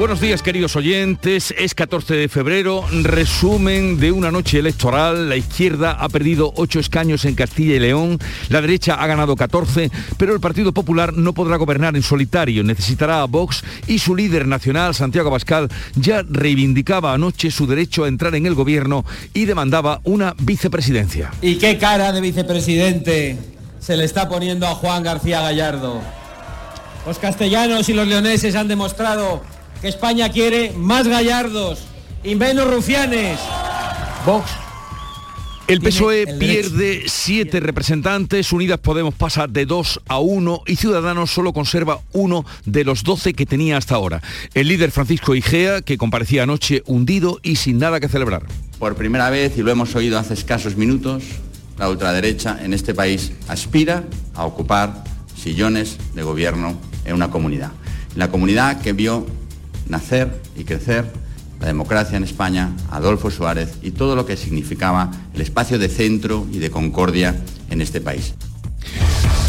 Buenos días queridos oyentes, es 14 de febrero, resumen de una noche electoral, la izquierda ha perdido 8 escaños en Castilla y León, la derecha ha ganado 14, pero el Partido Popular no podrá gobernar en solitario, necesitará a Vox y su líder nacional, Santiago Abascal, ya reivindicaba anoche su derecho a entrar en el gobierno y demandaba una vicepresidencia. ¿Y qué cara de vicepresidente se le está poniendo a Juan García Gallardo? Los castellanos y los leoneses han demostrado que España quiere más gallardos y menos rufianes. Vox. El PSOE E pierde siete representantes, Unidas Podemos pasa de dos a uno y Ciudadanos solo conserva uno de los 12 que tenía hasta ahora. El líder Francisco Igea, que comparecía anoche hundido y sin nada que celebrar. Por primera vez, y lo hemos oído hace escasos minutos, la ultraderecha en este país aspira a ocupar sillones de gobierno en una comunidad. La comunidad que vio nacer y crecer la democracia en España, Adolfo Suárez y todo lo que significaba el espacio de centro y de concordia en este país.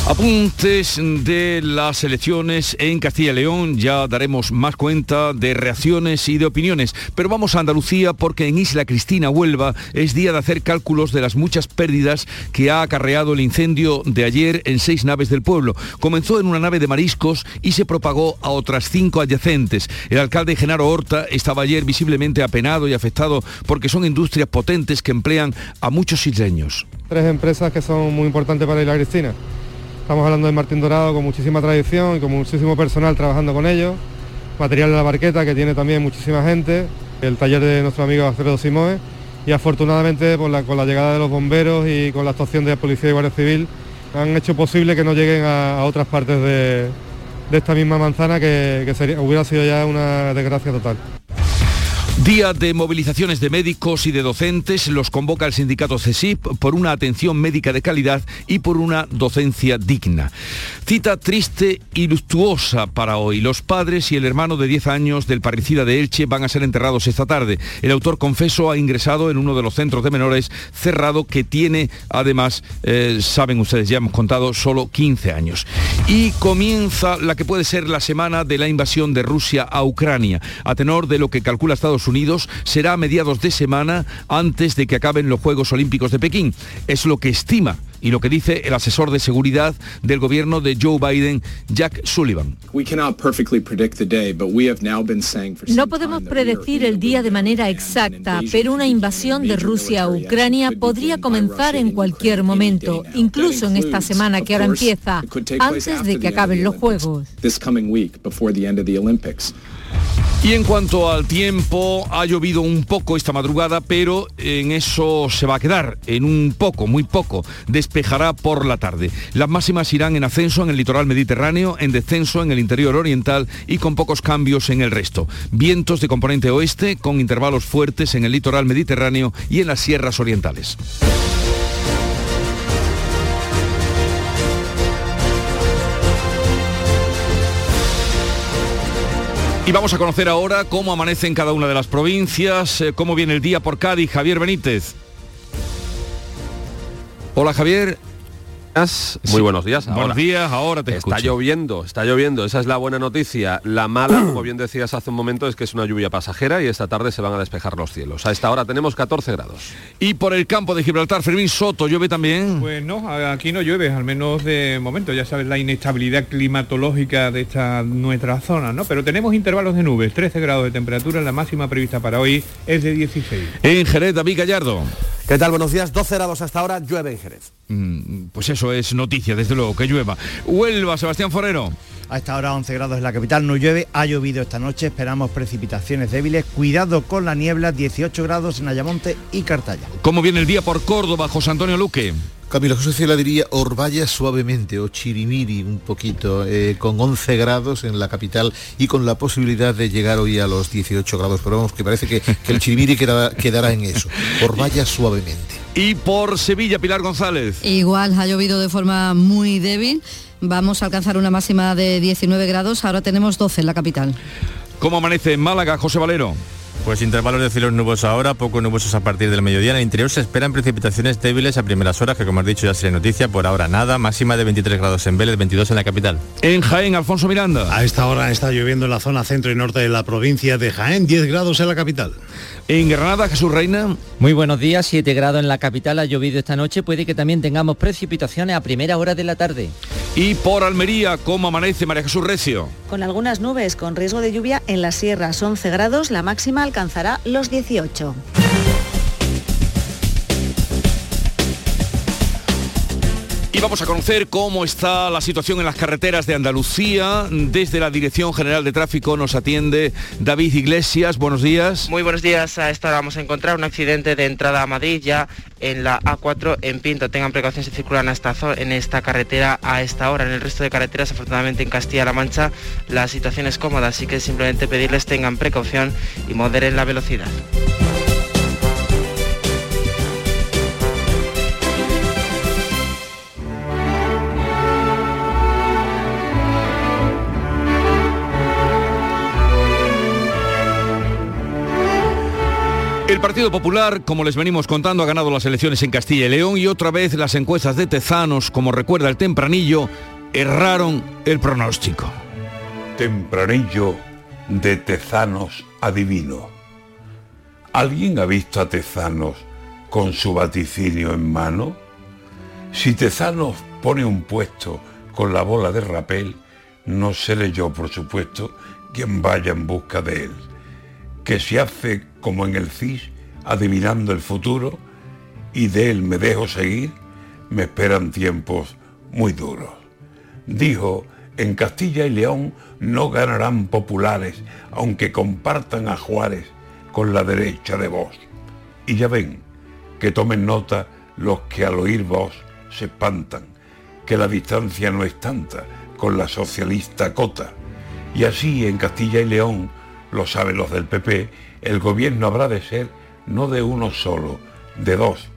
Apuntes de las elecciones en Castilla y León, ya daremos más cuenta de reacciones y de opiniones, pero vamos a Andalucía porque en Isla Cristina, Huelva, es día de hacer cálculos de las muchas pérdidas que ha acarreado el incendio de ayer en seis naves del pueblo. Comenzó en una nave de mariscos y se propagó a otras cinco adyacentes. El alcalde Genaro Horta estaba ayer visiblemente apenado y afectado porque son industrias potentes que emplean a muchos isleños. Tres empresas que son muy importantes para Isla Cristina. Estamos hablando de Martín Dorado con muchísima tradición y con muchísimo personal trabajando con ellos. Material de la barqueta que tiene también muchísima gente. El taller de nuestro amigo Alfredo Simoe. Y afortunadamente con la llegada de los bomberos y con la actuación de la Policía y Guardia Civil han hecho posible que no lleguen a, otras partes de, esta misma manzana que, hubiera sido ya una desgracia total. Día de movilizaciones de médicos y de docentes, los convoca el sindicato CESIP por una atención médica de calidad y por una docencia digna. Cita triste y luctuosa para hoy. Los padres y el hermano de 10 años del parricida de Elche van a ser enterrados esta tarde. El autor confeso ha ingresado en uno de los centros de menores cerrado que tiene, además, eh, saben ustedes, ya hemos contado, solo 15 años. Y comienza la que puede ser la semana de la invasión de Rusia a Ucrania. A tenor de lo que calcula Estados Unidos, será a mediados de semana antes de que acaben los Juegos Olímpicos de Pekín. Es lo que estima y lo que dice el asesor de seguridad del gobierno de Joe Biden, Jack Sullivan. No podemos predecir el día de manera exacta, pero una invasión de Rusia a Ucrania podría comenzar en cualquier momento, incluso en esta semana que ahora empieza, antes de que acaben los Juegos. Y en cuanto al tiempo, ha llovido un poco esta madrugada, pero en eso se va a quedar, en un poco, muy poco. Despejará por la tarde. Las máximas irán en ascenso en el litoral mediterráneo, en descenso en el interior oriental y con pocos cambios en el resto. Vientos de componente oeste con intervalos fuertes en el litoral mediterráneo y en las sierras orientales. Y vamos a conocer ahora cómo amanece en cada una de las provincias, eh, cómo viene el día por Cádiz. Javier Benítez. Hola Javier. Muy buenos días. Buenos ahora. días, ahora te Está escucho. lloviendo, está lloviendo, esa es la buena noticia. La mala, como bien decías hace un momento, es que es una lluvia pasajera y esta tarde se van a despejar los cielos. A esta hora tenemos 14 grados. Y por el campo de Gibraltar, Fermín Soto, llueve también. Pues no, aquí no llueve, al menos de momento, ya sabes la inestabilidad climatológica de esta nuestra zona, ¿no? Pero tenemos intervalos de nubes, 13 grados de temperatura, la máxima prevista para hoy es de 16. En Jerez, David Gallardo. ¿Qué tal? Buenos días. 12 grados hasta ahora, llueve en Jerez. Mm, Pues eso es noticia, desde luego, que llueva. Huelva, Sebastián Forero. A esta hora 11 grados en la capital, no llueve, ha llovido esta noche, esperamos precipitaciones débiles, cuidado con la niebla, 18 grados en Ayamonte y Cartaya. ¿Cómo viene el día por Córdoba, José Antonio Luque? Camilo José Cela diría Orbaya suavemente o Chirimiri un poquito, eh, con 11 grados en la capital y con la posibilidad de llegar hoy a los 18 grados. Pero vamos, que parece que, que el Chirimiri quedará, quedará en eso. Orbaya suavemente. Y por Sevilla, Pilar González. Igual ha llovido de forma muy débil. Vamos a alcanzar una máxima de 19 grados. Ahora tenemos 12 en la capital. ¿Cómo amanece en Málaga, José Valero? Pues intervalos de cielos nubosos ahora, poco nubosos a partir del mediodía. En el interior se esperan precipitaciones débiles a primeras horas, que como has dicho ya sería noticia, por ahora nada. Máxima de 23 grados en Vélez, 22 en la capital. En Jaén, Alfonso Miranda. A esta hora está lloviendo en la zona centro y norte de la provincia de Jaén, 10 grados en la capital. En Granada, Jesús Reina. Muy buenos días, 7 grados en la capital, ha llovido esta noche, puede que también tengamos precipitaciones a primera hora de la tarde. Y por Almería, ¿cómo amanece María Jesús Recio? Con algunas nubes, con riesgo de lluvia en las sierras, 11 grados, la máxima alcanzará los 18. Y vamos a conocer cómo está la situación en las carreteras de Andalucía. Desde la Dirección General de Tráfico nos atiende David Iglesias. Buenos días. Muy buenos días. A esta hora vamos a encontrar un accidente de entrada a Madrid ya en la A4 en Pinto. Tengan precaución si circulan a esta, en esta carretera a esta hora. En el resto de carreteras, afortunadamente en Castilla-La Mancha, la situación es cómoda, así que simplemente pedirles tengan precaución y moderen la velocidad. Partido Popular, como les venimos contando, ha ganado las elecciones en Castilla y León y otra vez las encuestas de Tezanos, como recuerda el tempranillo, erraron el pronóstico. Tempranillo de Tezanos adivino. ¿Alguien ha visto a Tezanos con su vaticinio en mano? Si Tezanos pone un puesto con la bola de rapel, no seré yo, por supuesto, quien vaya en busca de él. Que se hace como en el CIS, adivinando el futuro, y de él me dejo seguir, me esperan tiempos muy duros. Dijo, en Castilla y León no ganarán populares, aunque compartan a Juárez con la derecha de vos. Y ya ven, que tomen nota los que al oír vos se espantan, que la distancia no es tanta con la socialista cota. Y así en Castilla y León, lo saben los del PP, el gobierno habrá de ser no de uno solo, de dos.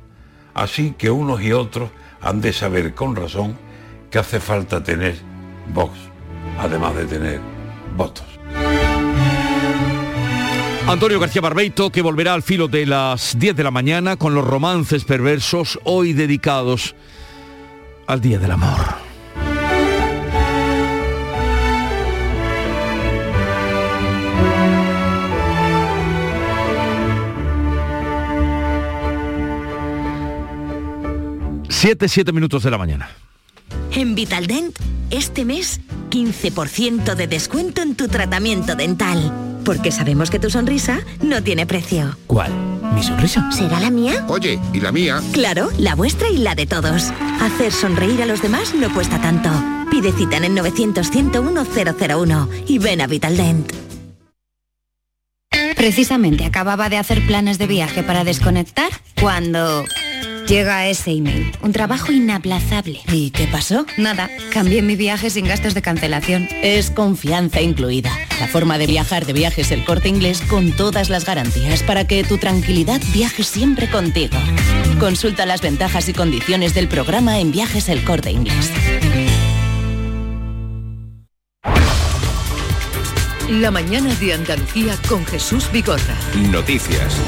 Así que unos y otros han de saber con razón que hace falta tener Vox, además de tener votos. Antonio García Barbeito, que volverá al filo de las 10 de la mañana con los romances perversos hoy dedicados al Día del Amor. Siete, siete minutos de la mañana. En Vitaldent, este mes, 15% de descuento en tu tratamiento dental. Porque sabemos que tu sonrisa no tiene precio. ¿Cuál? ¿Mi sonrisa? ¿Será la mía? Oye, ¿y la mía? Claro, la vuestra y la de todos. Hacer sonreír a los demás no cuesta tanto. Pide cita en el 900 101 001 y ven a Vitaldent. Precisamente acababa de hacer planes de viaje para desconectar cuando llega ese email. Un trabajo inaplazable. ¿Y qué pasó? Nada, cambié mi viaje sin gastos de cancelación. Es confianza incluida. La forma de viajar de viajes el corte inglés con todas las garantías para que tu tranquilidad viaje siempre contigo. Consulta las ventajas y condiciones del programa en viajes el corte inglés. La mañana de Andalucía con Jesús Vigorra. Noticias.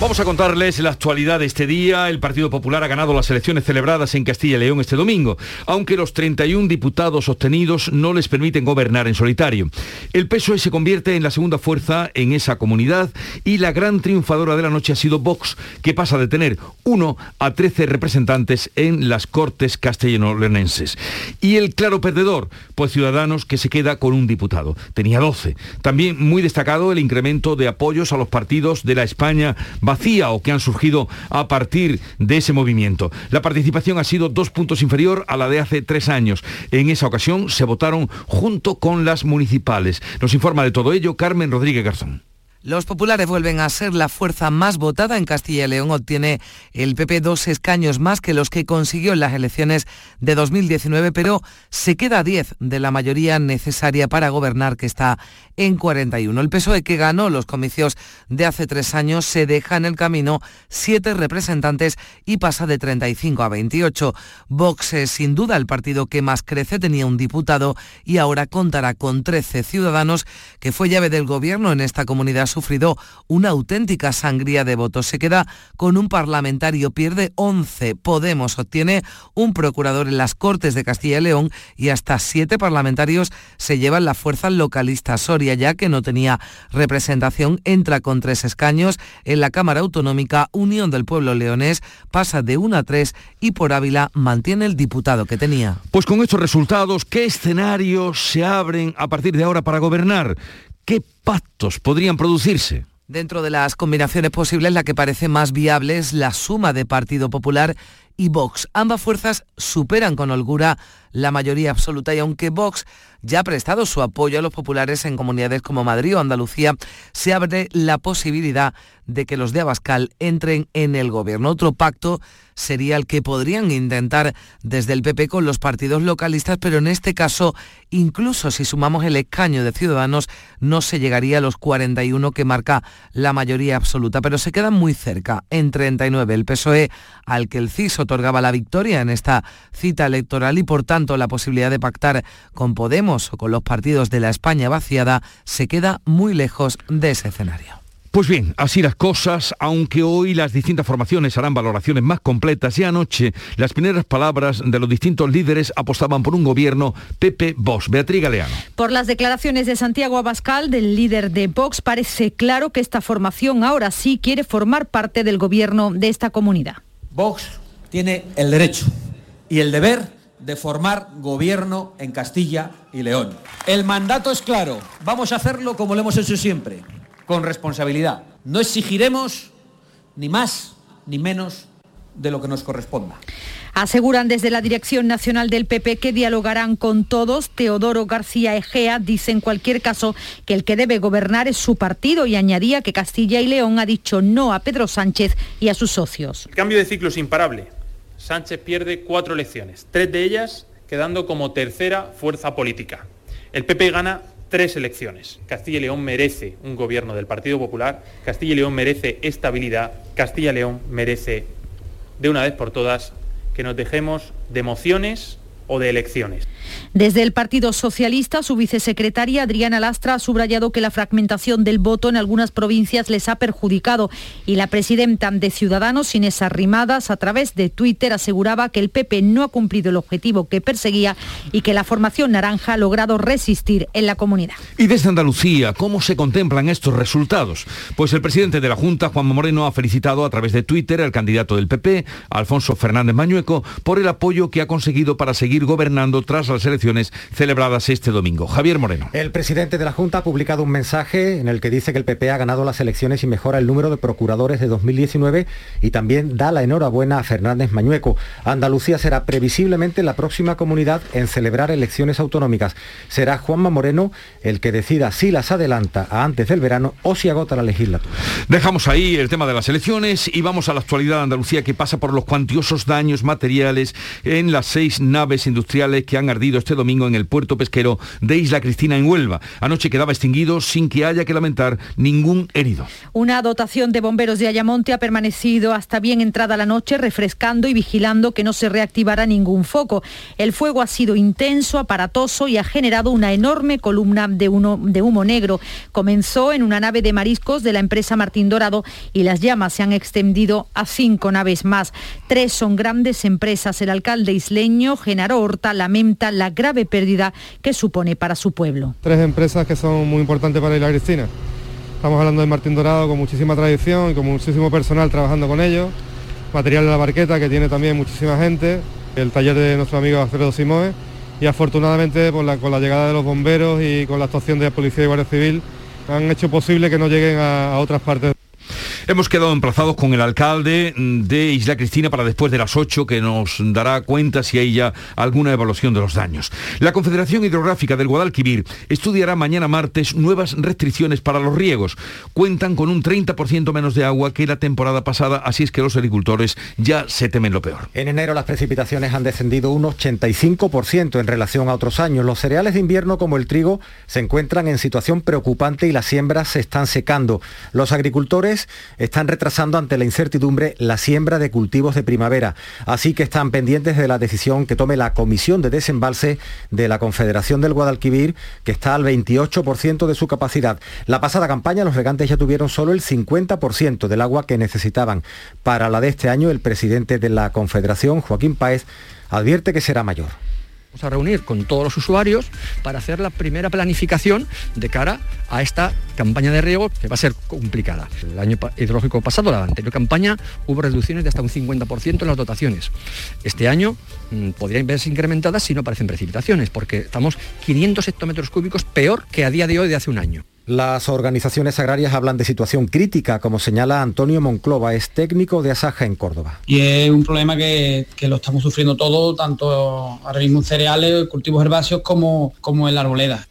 Vamos a contarles la actualidad de este día. El Partido Popular ha ganado las elecciones celebradas en Castilla y León este domingo, aunque los 31 diputados obtenidos no les permiten gobernar en solitario. El PSOE se convierte en la segunda fuerza en esa comunidad y la gran triunfadora de la noche ha sido Vox, que pasa de tener 1 a 13 representantes en las Cortes castellano-leonenses. Y el claro perdedor, pues Ciudadanos, que se queda con un diputado. Tenía 12. También muy destacado el incremento de apoyos a los partidos de la España vacía o que han surgido a partir de ese movimiento. La participación ha sido dos puntos inferior a la de hace tres años. En esa ocasión se votaron junto con las municipales. Nos informa de todo ello Carmen Rodríguez Garzón. Los populares vuelven a ser la fuerza más votada en Castilla y León. Obtiene el PP dos escaños más que los que consiguió en las elecciones de 2019, pero se queda a 10 de la mayoría necesaria para gobernar, que está en 41. El PSOE, que ganó los comicios de hace tres años, se deja en el camino siete representantes y pasa de 35 a 28. Vox es sin duda el partido que más crece, tenía un diputado y ahora contará con 13 ciudadanos, que fue llave del gobierno en esta comunidad sufrido una auténtica sangría de votos. Se queda con un parlamentario, pierde 11. Podemos obtiene un procurador en las Cortes de Castilla y León y hasta siete parlamentarios se llevan la fuerza localista Soria, ya que no tenía representación, entra con tres escaños en la Cámara Autonómica Unión del Pueblo Leonés, pasa de 1 a 3 y por Ávila mantiene el diputado que tenía. Pues con estos resultados, ¿qué escenarios se abren a partir de ahora para gobernar? ¿Qué pactos podrían producirse? Dentro de las combinaciones posibles, la que parece más viable es la suma de Partido Popular y Vox. Ambas fuerzas superan con holgura la mayoría absoluta y aunque Vox ya ha prestado su apoyo a los populares en comunidades como Madrid o Andalucía, se abre la posibilidad de que los de Abascal entren en el gobierno. Otro pacto sería el que podrían intentar desde el PP con los partidos localistas, pero en este caso, incluso si sumamos el escaño de Ciudadanos, no se llegaría a los 41 que marca la mayoría absoluta, pero se quedan muy cerca, en 39. El PSOE, al que el CIS otorgaba la victoria en esta cita electoral y por tanto la posibilidad de pactar con Podemos o con los partidos de la España vaciada, se queda muy lejos de ese escenario. Pues bien, así las cosas, aunque hoy las distintas formaciones harán valoraciones más completas y anoche las primeras palabras de los distintos líderes apostaban por un gobierno Pepe Vox. Beatriz Galeano. Por las declaraciones de Santiago Abascal, del líder de Vox, parece claro que esta formación ahora sí quiere formar parte del gobierno de esta comunidad. Vox tiene el derecho y el deber de formar gobierno en Castilla y León. El mandato es claro, vamos a hacerlo como lo hemos hecho siempre, con responsabilidad. No exigiremos ni más ni menos de lo que nos corresponda. Aseguran desde la Dirección Nacional del PP que dialogarán con todos. Teodoro García Egea dice en cualquier caso que el que debe gobernar es su partido y añadía que Castilla y León ha dicho no a Pedro Sánchez y a sus socios. El cambio de ciclo es imparable. Sánchez pierde cuatro elecciones, tres de ellas quedando como tercera fuerza política. El PP gana tres elecciones. Castilla y León merece un gobierno del Partido Popular, Castilla y León merece estabilidad, Castilla y León merece, de una vez por todas, que nos dejemos de emociones o de elecciones. Desde el Partido Socialista, su vicesecretaria Adriana Lastra ha subrayado que la fragmentación del voto en algunas provincias les ha perjudicado y la presidenta de Ciudadanos, Inés Arrimadas, a través de Twitter aseguraba que el PP no ha cumplido el objetivo que perseguía y que la formación naranja ha logrado resistir en la comunidad. Y desde Andalucía, ¿cómo se contemplan estos resultados? Pues el presidente de la Junta, Juan Moreno, ha felicitado a través de Twitter al candidato del PP, Alfonso Fernández Mañueco, por el apoyo que ha conseguido para seguir gobernando tras las elecciones celebradas este domingo. Javier Moreno. El presidente de la Junta ha publicado un mensaje en el que dice que el PP ha ganado las elecciones y mejora el número de procuradores de 2019 y también da la enhorabuena a Fernández Mañueco. Andalucía será previsiblemente la próxima comunidad en celebrar elecciones autonómicas. Será Juanma Moreno el que decida si las adelanta a antes del verano o si agota la legislatura. Dejamos ahí el tema de las elecciones y vamos a la actualidad de Andalucía que pasa por los cuantiosos daños materiales en las seis naves industriales que han ardido este domingo en el puerto pesquero de Isla Cristina en Huelva. Anoche quedaba extinguido sin que haya que lamentar ningún herido. Una dotación de bomberos de Ayamonte ha permanecido hasta bien entrada la noche refrescando y vigilando que no se reactivara ningún foco. El fuego ha sido intenso, aparatoso y ha generado una enorme columna de, de humo negro. Comenzó en una nave de mariscos de la empresa Martín Dorado y las llamas se han extendido a cinco naves más. Tres son grandes empresas. El alcalde isleño, Genaro Horta, lamenta la grave pérdida que supone para su pueblo. Tres empresas que son muy importantes para Isla Cristina. Estamos hablando de Martín Dorado con muchísima tradición y con muchísimo personal trabajando con ellos. Material de la barqueta que tiene también muchísima gente. El taller de nuestro amigo Alfredo Simoe. Y afortunadamente con la llegada de los bomberos y con la actuación de la Policía y Guardia Civil han hecho posible que no lleguen a, a otras partes. Hemos quedado emplazados con el alcalde de Isla Cristina para después de las 8 que nos dará cuenta si hay ya alguna evaluación de los daños. La Confederación Hidrográfica del Guadalquivir estudiará mañana martes nuevas restricciones para los riegos. Cuentan con un 30% menos de agua que la temporada pasada, así es que los agricultores ya se temen lo peor. En enero las precipitaciones han descendido un 85% en relación a otros años. Los cereales de invierno como el trigo se encuentran en situación preocupante y las siembras se están secando. Los agricultores están retrasando ante la incertidumbre la siembra de cultivos de primavera. Así que están pendientes de la decisión que tome la Comisión de Desembalse de la Confederación del Guadalquivir, que está al 28% de su capacidad. La pasada campaña los regantes ya tuvieron solo el 50% del agua que necesitaban. Para la de este año, el presidente de la Confederación, Joaquín Páez, advierte que será mayor. Vamos a reunir con todos los usuarios para hacer la primera planificación de cara a esta campaña de riego que va a ser complicada. El año hidrológico pasado, la anterior campaña, hubo reducciones de hasta un 50% en las dotaciones. Este año mmm, podrían verse incrementadas si no aparecen precipitaciones, porque estamos 500 hectómetros cúbicos peor que a día de hoy de hace un año. Las organizaciones agrarias hablan de situación crítica, como señala Antonio Monclova, es técnico de Asaja en Córdoba. Y es un problema que, que lo estamos sufriendo todo, tanto ahora mismo cereales, cultivos herbáceos, como, como en la arboleda.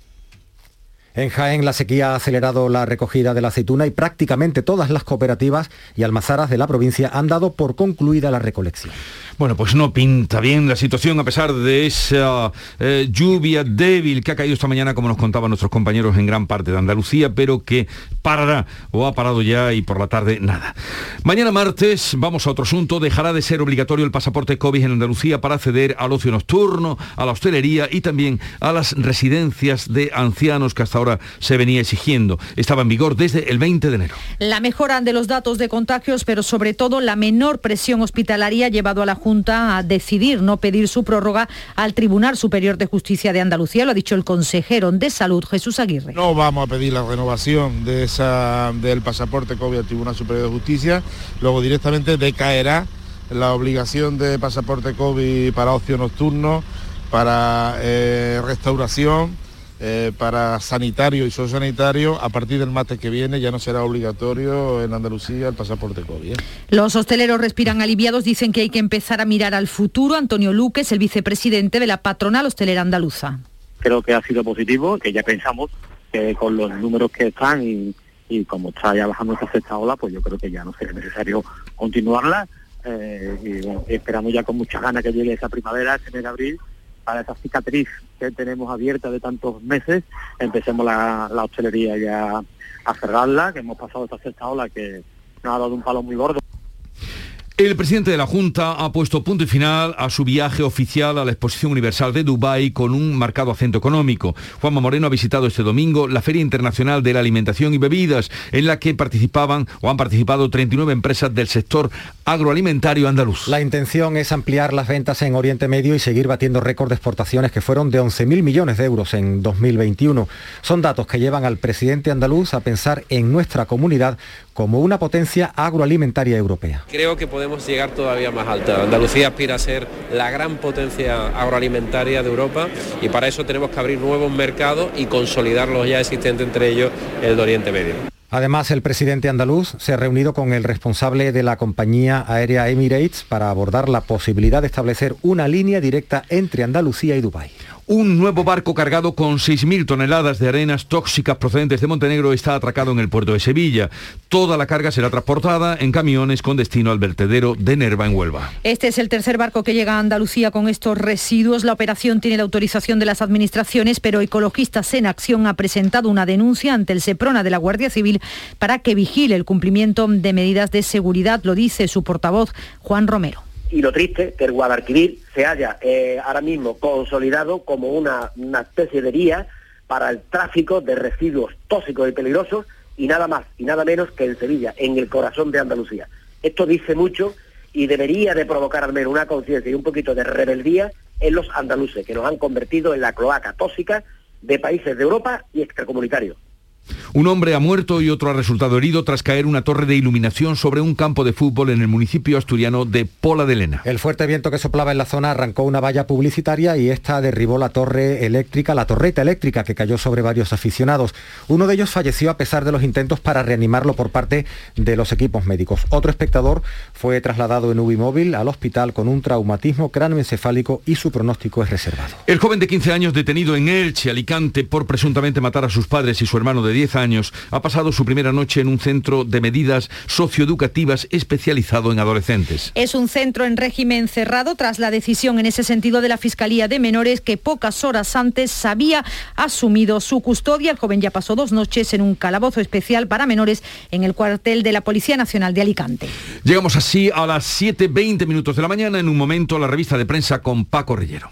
En Jaén la sequía ha acelerado la recogida de la aceituna y prácticamente todas las cooperativas y almazaras de la provincia han dado por concluida la recolección. Bueno, pues no pinta bien la situación a pesar de esa eh, lluvia débil que ha caído esta mañana, como nos contaban nuestros compañeros en gran parte de Andalucía, pero que parará o ha parado ya y por la tarde nada. Mañana martes vamos a otro asunto. Dejará de ser obligatorio el pasaporte COVID en Andalucía para acceder al ocio nocturno, a la hostelería y también a las residencias de ancianos que hasta ahora se venía exigiendo. Estaba en vigor desde el 20 de enero. La mejora de los datos de contagios, pero sobre todo la menor presión hospitalaria ha llevado a la Junta a decidir no pedir su prórroga al Tribunal Superior de Justicia de Andalucía, lo ha dicho el consejero de Salud, Jesús Aguirre. No vamos a pedir la renovación de esa, del pasaporte COVID al Tribunal Superior de Justicia, luego directamente decaerá la obligación de pasaporte COVID para ocio nocturno, para eh, restauración eh, para sanitario y sociosanitario, a partir del martes que viene ya no será obligatorio en Andalucía el pasaporte COVID. ¿eh? Los hosteleros respiran aliviados, dicen que hay que empezar a mirar al futuro. Antonio Luque es el vicepresidente de la patronal hostelera andaluza. Creo que ha sido positivo, que ya pensamos que con los números que están y, y como está ya bajando esta sexta ola, pues yo creo que ya no será necesario continuarla. Eh, y bueno, esperamos ya con muchas ganas que llegue esa primavera, ese mes de abril, para esa cicatriz que tenemos abierta de tantos meses, empecemos la, la hostelería ya a cerrarla, que hemos pasado esta sexta ola que nos ha dado un palo muy gordo. El presidente de la Junta ha puesto punto y final a su viaje oficial a la Exposición Universal de Dubái con un marcado acento económico. Juanma Moreno ha visitado este domingo la Feria Internacional de la Alimentación y Bebidas, en la que participaban o han participado 39 empresas del sector agroalimentario andaluz. La intención es ampliar las ventas en Oriente Medio y seguir batiendo récord de exportaciones que fueron de 11.000 millones de euros en 2021. Son datos que llevan al presidente andaluz a pensar en nuestra comunidad como una potencia agroalimentaria europea. Creo que podemos llegar todavía más alta. Andalucía aspira a ser la gran potencia agroalimentaria de Europa y para eso tenemos que abrir nuevos mercados y consolidar los ya existentes, entre ellos el de Oriente Medio. Además, el presidente andaluz se ha reunido con el responsable de la compañía aérea Emirates para abordar la posibilidad de establecer una línea directa entre Andalucía y Dubái. Un nuevo barco cargado con 6.000 toneladas de arenas tóxicas procedentes de Montenegro está atracado en el puerto de Sevilla. Toda la carga será transportada en camiones con destino al vertedero de Nerva en Huelva. Este es el tercer barco que llega a Andalucía con estos residuos. La operación tiene la autorización de las administraciones, pero Ecologistas en Acción ha presentado una denuncia ante el SEPRONA de la Guardia Civil para que vigile el cumplimiento de medidas de seguridad, lo dice su portavoz Juan Romero y lo triste que el Guadalquivir se haya eh, ahora mismo consolidado como una, una especie de vía para el tráfico de residuos tóxicos y peligrosos y nada más y nada menos que en Sevilla, en el corazón de Andalucía. Esto dice mucho y debería de provocar al menos una conciencia y un poquito de rebeldía en los andaluces, que nos han convertido en la cloaca tóxica de países de Europa y extracomunitarios. Un hombre ha muerto y otro ha resultado herido tras caer una torre de iluminación sobre un campo de fútbol en el municipio asturiano de Pola de Lena. El fuerte viento que soplaba en la zona arrancó una valla publicitaria y esta derribó la torre eléctrica, la torreta eléctrica que cayó sobre varios aficionados. Uno de ellos falleció a pesar de los intentos para reanimarlo por parte de los equipos médicos. Otro espectador fue trasladado en UBI móvil al hospital con un traumatismo cráneoencefálico y su pronóstico es reservado. El joven de 15 años detenido en Elche, Alicante, por presuntamente matar a sus padres y su hermano de 10 años años, ha pasado su primera noche en un centro de medidas socioeducativas especializado en adolescentes. Es un centro en régimen cerrado tras la decisión en ese sentido de la Fiscalía de Menores que pocas horas antes había asumido su custodia. El joven ya pasó dos noches en un calabozo especial para menores en el cuartel de la Policía Nacional de Alicante. Llegamos así a las 7.20 minutos de la mañana, en un momento la revista de prensa con Paco Rellero.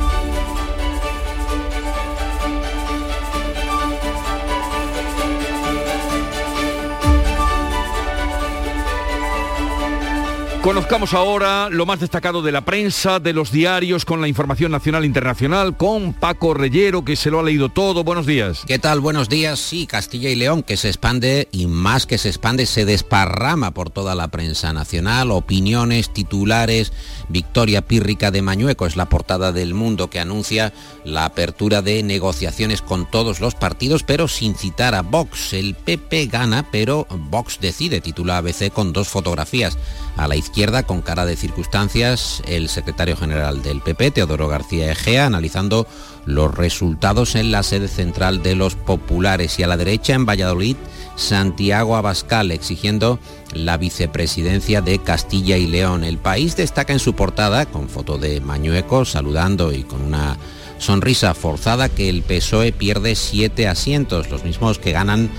Conozcamos ahora lo más destacado de la prensa, de los diarios, con la información nacional e internacional, con Paco Reyero, que se lo ha leído todo. Buenos días. ¿Qué tal? Buenos días. Sí, Castilla y León, que se expande y más que se expande, se desparrama por toda la prensa nacional. Opiniones, titulares. Victoria pírrica de Mañueco es la portada del mundo que anuncia la apertura de negociaciones con todos los partidos, pero sin citar a Vox. El PP gana, pero Vox decide, titula ABC con dos fotografías. A la izquierda, con cara de circunstancias, el secretario general del PP, Teodoro García Egea, analizando los resultados en la sede central de los populares y a la derecha, en Valladolid, Santiago Abascal, exigiendo la vicepresidencia de Castilla y León. El país destaca en su portada, con foto de Mañueco, saludando y con una sonrisa forzada, que el PSOE pierde siete asientos, los mismos que ganan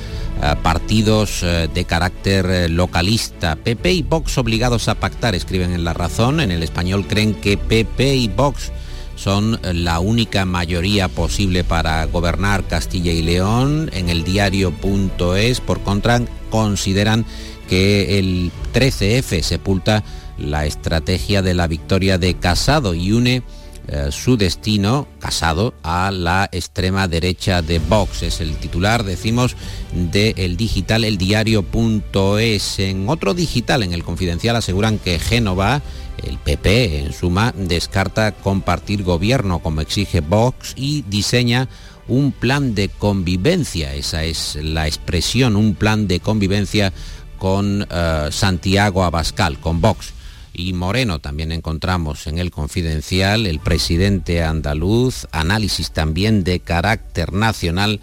partidos eh, de carácter eh, localista. PP y Vox obligados a pactar, escriben en La Razón. En el español creen que PP y Vox son la única mayoría posible para gobernar Castilla y León. En el diario.es, por contra, consideran que el 13F sepulta la estrategia de la victoria de Casado y une eh, su destino, casado, a la extrema derecha de Vox. Es el titular, decimos, del el digital El Diario.es. En otro digital, en el confidencial, aseguran que Génova, el PP, en suma, descarta compartir gobierno como exige Vox y diseña un plan de convivencia. Esa es la expresión, un plan de convivencia con eh, Santiago Abascal, con Vox y Moreno también encontramos en el confidencial, el presidente andaluz, análisis también de carácter nacional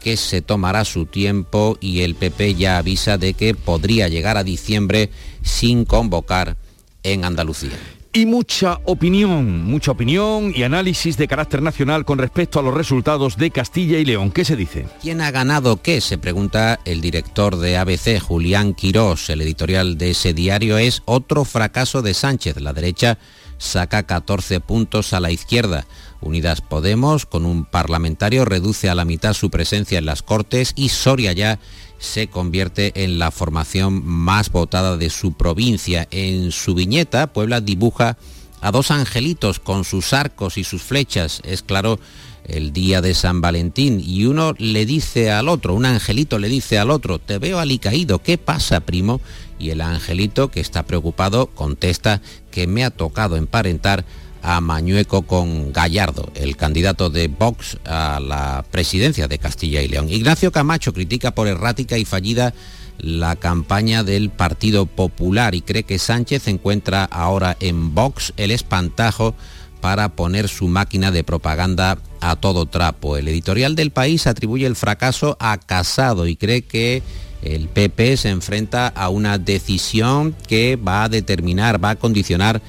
que se tomará su tiempo y el PP ya avisa de que podría llegar a diciembre sin convocar en Andalucía y mucha opinión, mucha opinión y análisis de carácter nacional con respecto a los resultados de Castilla y León. ¿Qué se dice? ¿Quién ha ganado qué? Se pregunta el director de ABC, Julián Quirós. El editorial de ese diario es otro fracaso de Sánchez. La derecha saca 14 puntos a la izquierda. Unidas Podemos, con un parlamentario, reduce a la mitad su presencia en las Cortes y Soria ya se convierte en la formación más votada de su provincia. En su viñeta, Puebla dibuja a dos angelitos con sus arcos y sus flechas. Es claro el día de San Valentín y uno le dice al otro, un angelito le dice al otro, te veo alicaído, ¿qué pasa, primo? Y el angelito, que está preocupado, contesta que me ha tocado emparentar a Mañueco con Gallardo, el candidato de Vox a la presidencia de Castilla y León. Ignacio Camacho critica por errática y fallida la campaña del Partido Popular y cree que Sánchez encuentra ahora en Vox el espantajo para poner su máquina de propaganda a todo trapo. El editorial del país atribuye el fracaso a Casado y cree que el PP se enfrenta a una decisión que va a determinar, va a condicionar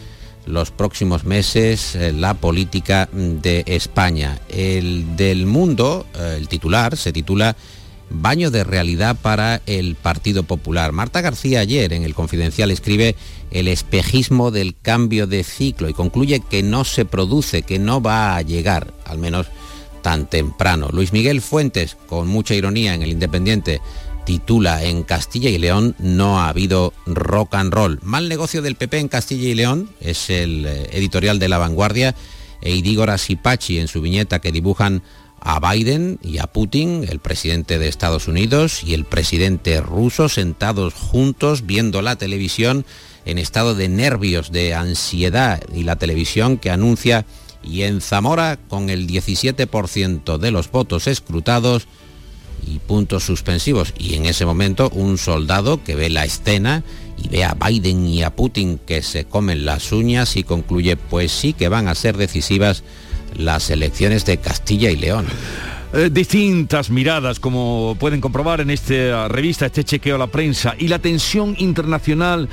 los próximos meses eh, la política de España. El del mundo, eh, el titular, se titula Baño de realidad para el Partido Popular. Marta García ayer en el Confidencial escribe el espejismo del cambio de ciclo y concluye que no se produce, que no va a llegar, al menos tan temprano. Luis Miguel Fuentes, con mucha ironía en el Independiente, titula En Castilla y León no ha habido rock and roll. Mal negocio del PP en Castilla y León es el eh, editorial de La Vanguardia e Idígora Sipachi en su viñeta que dibujan a Biden y a Putin, el presidente de Estados Unidos y el presidente ruso sentados juntos viendo la televisión en estado de nervios, de ansiedad y la televisión que anuncia y en Zamora con el 17% de los votos escrutados y puntos suspensivos. Y en ese momento un soldado que ve la escena y ve a Biden y a Putin que se comen las uñas y concluye pues sí que van a ser decisivas las elecciones de Castilla y León. Eh, distintas miradas, como pueden comprobar en esta revista, este chequeo a la prensa, y la tensión internacional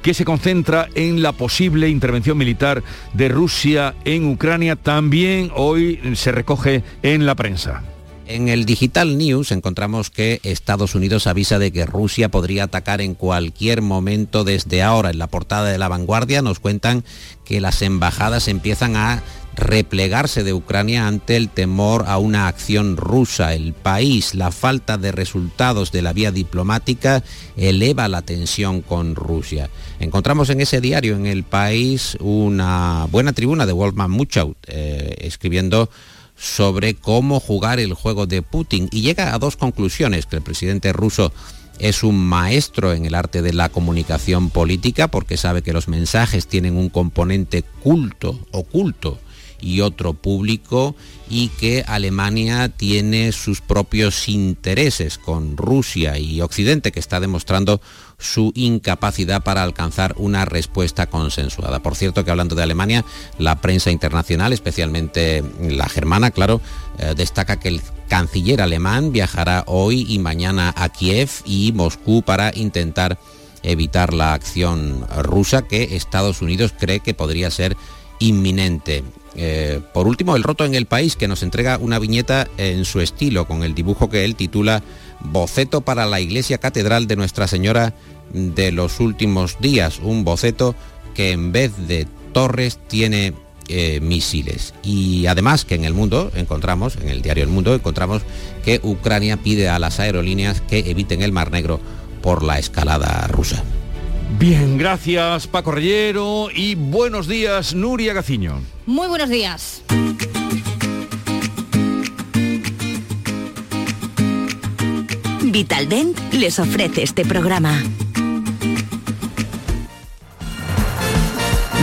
que se concentra en la posible intervención militar de Rusia en Ucrania, también hoy se recoge en la prensa. En el Digital News encontramos que Estados Unidos avisa de que Rusia podría atacar en cualquier momento desde ahora. En la portada de la vanguardia nos cuentan que las embajadas empiezan a replegarse de Ucrania ante el temor a una acción rusa. El país, la falta de resultados de la vía diplomática eleva la tensión con Rusia. Encontramos en ese diario, en el país, una buena tribuna de Wolfman Muchout, eh, escribiendo sobre cómo jugar el juego de Putin. Y llega a dos conclusiones, que el presidente ruso es un maestro en el arte de la comunicación política porque sabe que los mensajes tienen un componente culto, oculto y otro público y que Alemania tiene sus propios intereses con Rusia y Occidente que está demostrando su incapacidad para alcanzar una respuesta consensuada. Por cierto que hablando de Alemania, la prensa internacional, especialmente la germana, claro, eh, destaca que el canciller alemán viajará hoy y mañana a Kiev y Moscú para intentar evitar la acción rusa que Estados Unidos cree que podría ser inminente. Eh, por último, el roto en el país, que nos entrega una viñeta en su estilo, con el dibujo que él titula Boceto para la Iglesia Catedral de Nuestra Señora de los últimos días. Un boceto que en vez de torres tiene eh, misiles. Y además que en el mundo encontramos, en el diario El Mundo, encontramos que Ucrania pide a las aerolíneas que eviten el Mar Negro por la escalada rusa. Bien, gracias Paco Reyero y buenos días Nuria Gaciño. Muy buenos días. Vitaldent les ofrece este programa.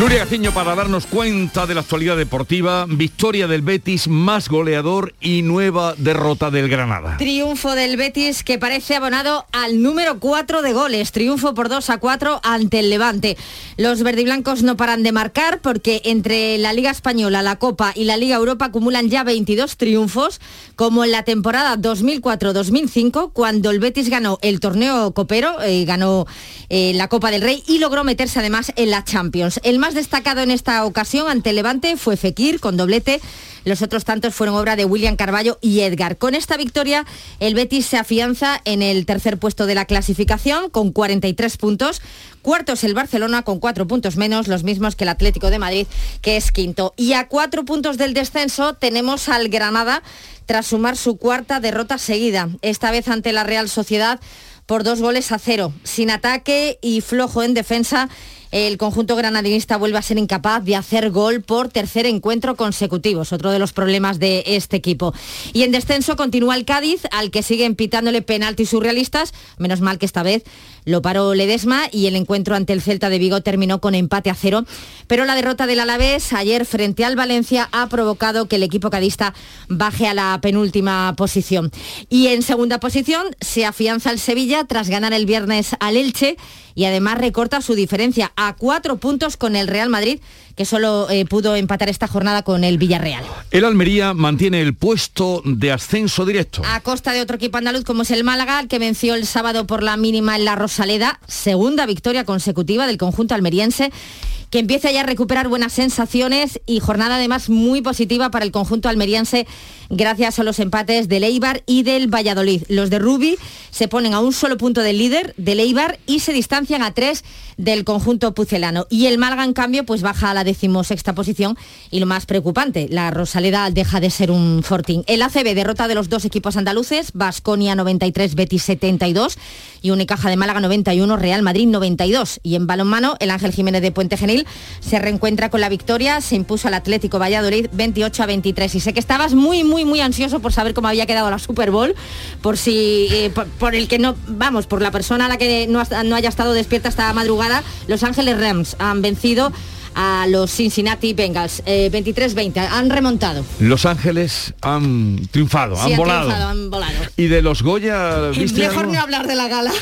Nuria Gaciño para darnos cuenta de la actualidad deportiva, victoria del Betis más goleador y nueva derrota del Granada. Triunfo del Betis que parece abonado al número 4 de goles, triunfo por 2 a 4 ante el Levante. Los verdiblancos no paran de marcar porque entre la Liga Española, la Copa y la Liga Europa acumulan ya 22 triunfos, como en la temporada 2004-2005 cuando el Betis ganó el torneo copero, eh, ganó eh, la Copa del Rey y logró meterse además en la Champions. El más destacado en esta ocasión ante Levante fue Fekir con doblete. Los otros tantos fueron obra de William Carballo y Edgar. Con esta victoria, el Betis se afianza en el tercer puesto de la clasificación con 43 puntos. Cuarto es el Barcelona con cuatro puntos menos, los mismos que el Atlético de Madrid, que es quinto. Y a cuatro puntos del descenso tenemos al Granada tras sumar su cuarta derrota seguida, esta vez ante la Real Sociedad por dos goles a cero, sin ataque y flojo en defensa el conjunto granadinista vuelve a ser incapaz de hacer gol por tercer encuentro consecutivo, es otro de los problemas de este equipo. Y en descenso continúa el Cádiz, al que siguen pitándole penaltis surrealistas, menos mal que esta vez lo paró Ledesma y el encuentro ante el Celta de Vigo terminó con empate a cero, pero la derrota del Alavés ayer frente al Valencia ha provocado que el equipo cadista baje a la penúltima posición. Y en segunda posición se afianza el Sevilla tras ganar el viernes al Elche y además recorta su diferencia a cuatro puntos con el Real Madrid, que solo eh, pudo empatar esta jornada con el Villarreal. El Almería mantiene el puesto de ascenso directo. A costa de otro equipo andaluz como es el Málaga, que venció el sábado por la mínima en la Rosaleda, segunda victoria consecutiva del conjunto almeriense que empieza ya a recuperar buenas sensaciones y jornada además muy positiva para el conjunto almeriense gracias a los empates del Eibar y del Valladolid. Los de Rubi se ponen a un solo punto del líder, del Eibar, y se distancian a tres del conjunto pucelano. Y el Málaga, en cambio, pues baja a la decimosexta posición y lo más preocupante, la Rosaleda deja de ser un fortín. El ACB derrota de los dos equipos andaluces, Basconia 93, Betis 72 y Unicaja de Málaga 91, Real Madrid 92. Y en balonmano, el Ángel Jiménez de Puente Genil se reencuentra con la victoria, se impuso al Atlético Valladolid 28 a 23. Y sé que estabas muy, muy muy, ansioso por saber cómo había quedado la Super Bowl, por si, eh, por, el que no, vamos, por la persona a la que no, no haya estado despierta esta madrugada, Los Ángeles Rams han vencido a los Cincinnati Bengals. 23-20, eh, han remontado. Los Ángeles han triunfado, han, volado. han volado. Y de los Goya... ¿viste Mejor no hablar de la gala.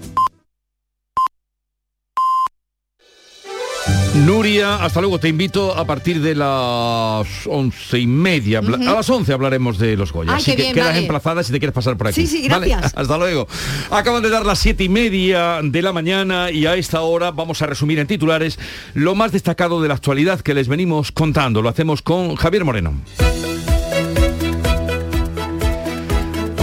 Nuria, hasta luego. Te invito a partir de las once y media. A las once hablaremos de los Goya. Así que quedas emplazada si te quieres pasar por aquí. Sí, sí, gracias. Hasta luego. Acaban de dar las siete y media de la mañana y a esta hora vamos a resumir en titulares lo más destacado de la actualidad que les venimos contando. Lo hacemos con Javier Moreno.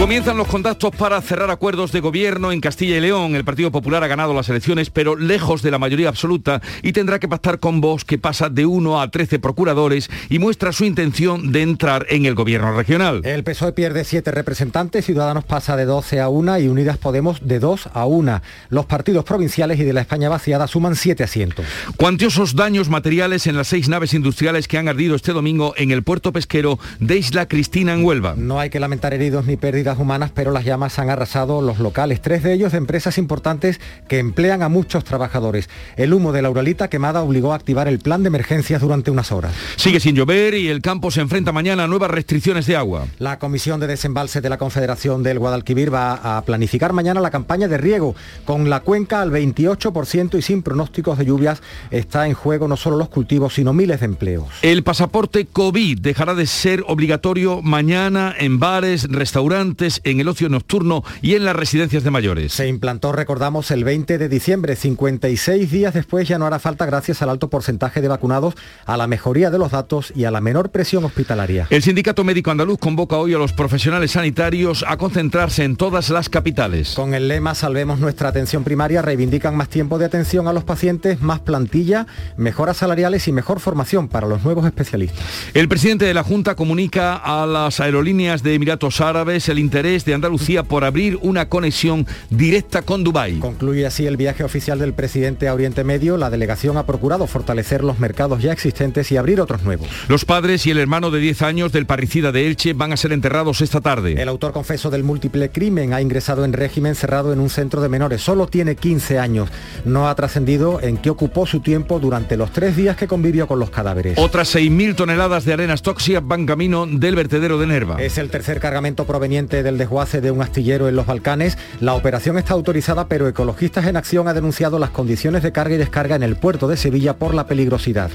Comienzan los contactos para cerrar acuerdos de gobierno en Castilla y León. El Partido Popular ha ganado las elecciones, pero lejos de la mayoría absoluta y tendrá que pactar con Vox, que pasa de 1 a 13 procuradores y muestra su intención de entrar en el gobierno regional. El PSOE pierde 7 representantes, Ciudadanos pasa de 12 a 1 y Unidas Podemos de 2 a 1. Los partidos provinciales y de la España vaciada suman 7 asientos. Cuantiosos daños materiales en las seis naves industriales que han ardido este domingo en el puerto pesquero de Isla Cristina en Huelva. No hay que lamentar heridos ni pérdidas humanas, pero las llamas han arrasado los locales, tres de ellos de empresas importantes que emplean a muchos trabajadores. El humo de la Uralita quemada obligó a activar el plan de emergencias durante unas horas. Sigue sin llover y el campo se enfrenta mañana a nuevas restricciones de agua. La Comisión de Desembalse de la Confederación del Guadalquivir va a planificar mañana la campaña de riego. Con la cuenca al 28% y sin pronósticos de lluvias está en juego no solo los cultivos, sino miles de empleos. El pasaporte COVID dejará de ser obligatorio mañana en bares, restaurantes, en el ocio nocturno y en las residencias de mayores. Se implantó, recordamos, el 20 de diciembre. 56 días después ya no hará falta gracias al alto porcentaje de vacunados, a la mejoría de los datos y a la menor presión hospitalaria. El Sindicato Médico Andaluz convoca hoy a los profesionales sanitarios a concentrarse en todas las capitales. Con el lema Salvemos nuestra atención primaria reivindican más tiempo de atención a los pacientes, más plantilla, mejoras salariales y mejor formación para los nuevos especialistas. El presidente de la Junta comunica a las aerolíneas de Emiratos Árabes el interés de Andalucía por abrir una conexión directa con Dubái. Concluye así el viaje oficial del presidente a Oriente Medio. La delegación ha procurado fortalecer los mercados ya existentes y abrir otros nuevos. Los padres y el hermano de 10 años del parricida de Elche van a ser enterrados esta tarde. El autor confeso del múltiple crimen ha ingresado en régimen cerrado en un centro de menores. Solo tiene 15 años. No ha trascendido en qué ocupó su tiempo durante los tres días que convivió con los cadáveres. Otras 6.000 toneladas de arenas tóxicas van camino del vertedero de Nerva. Es el tercer cargamento proveniente del desguace de un astillero en los Balcanes. La operación está autorizada, pero Ecologistas en Acción ha denunciado las condiciones de carga y descarga en el puerto de Sevilla por la peligrosidad.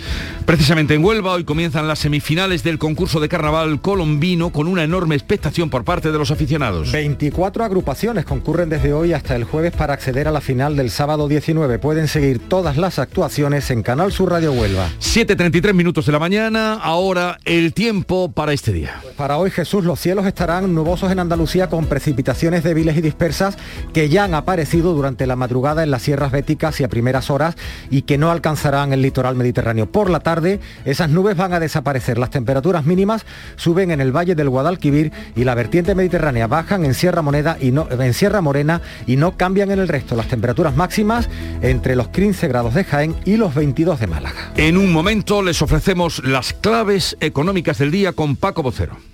Precisamente en Huelva hoy comienzan las semifinales del concurso de carnaval colombino con una enorme expectación por parte de los aficionados. 24 agrupaciones concurren desde hoy hasta el jueves para acceder a la final del sábado 19. Pueden seguir todas las actuaciones en Canal Sur Radio Huelva. 7.33 minutos de la mañana, ahora el tiempo para este día. Para hoy Jesús, los cielos estarán nubosos en Andalucía Andalucía con precipitaciones débiles y dispersas que ya han aparecido durante la madrugada en las sierras béticas y a primeras horas y que no alcanzarán el litoral mediterráneo. Por la tarde esas nubes van a desaparecer. Las temperaturas mínimas suben en el valle del Guadalquivir y la vertiente mediterránea bajan en Sierra Moneda y no en Sierra Morena y no cambian en el resto. Las temperaturas máximas entre los 15 grados de Jaén y los 22 de Málaga. En un momento les ofrecemos las claves económicas del día con Paco Vocero.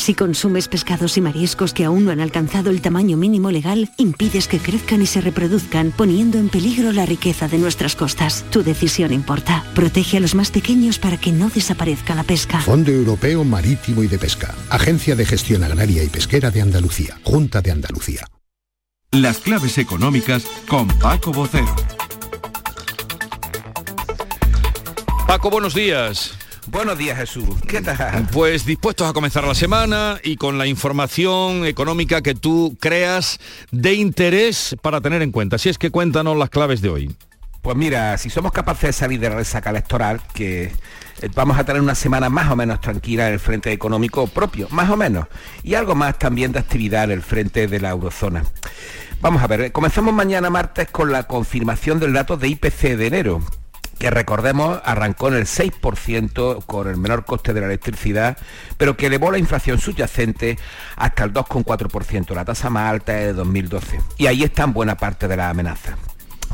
Si consumes pescados y mariscos que aún no han alcanzado el tamaño mínimo legal, impides que crezcan y se reproduzcan, poniendo en peligro la riqueza de nuestras costas. Tu decisión importa. Protege a los más pequeños para que no desaparezca la pesca. Fondo Europeo Marítimo y de Pesca. Agencia de Gestión Agraria y Pesquera de Andalucía. Junta de Andalucía. Las claves económicas con Paco Bocero. Paco, buenos días. Buenos días Jesús, ¿qué tal? Pues dispuestos a comenzar la semana y con la información económica que tú creas de interés para tener en cuenta. Si es que cuéntanos las claves de hoy. Pues mira, si somos capaces de salir de la resaca electoral, que eh, vamos a tener una semana más o menos tranquila en el frente económico propio, más o menos, y algo más también de actividad en el frente de la eurozona. Vamos a ver, eh, comenzamos mañana martes con la confirmación del dato de IPC de enero, que recordemos arrancó en el 6% con el menor coste de la electricidad, pero que elevó la inflación subyacente hasta el 2,4%, la tasa más alta de 2012. Y ahí está en buena parte de la amenaza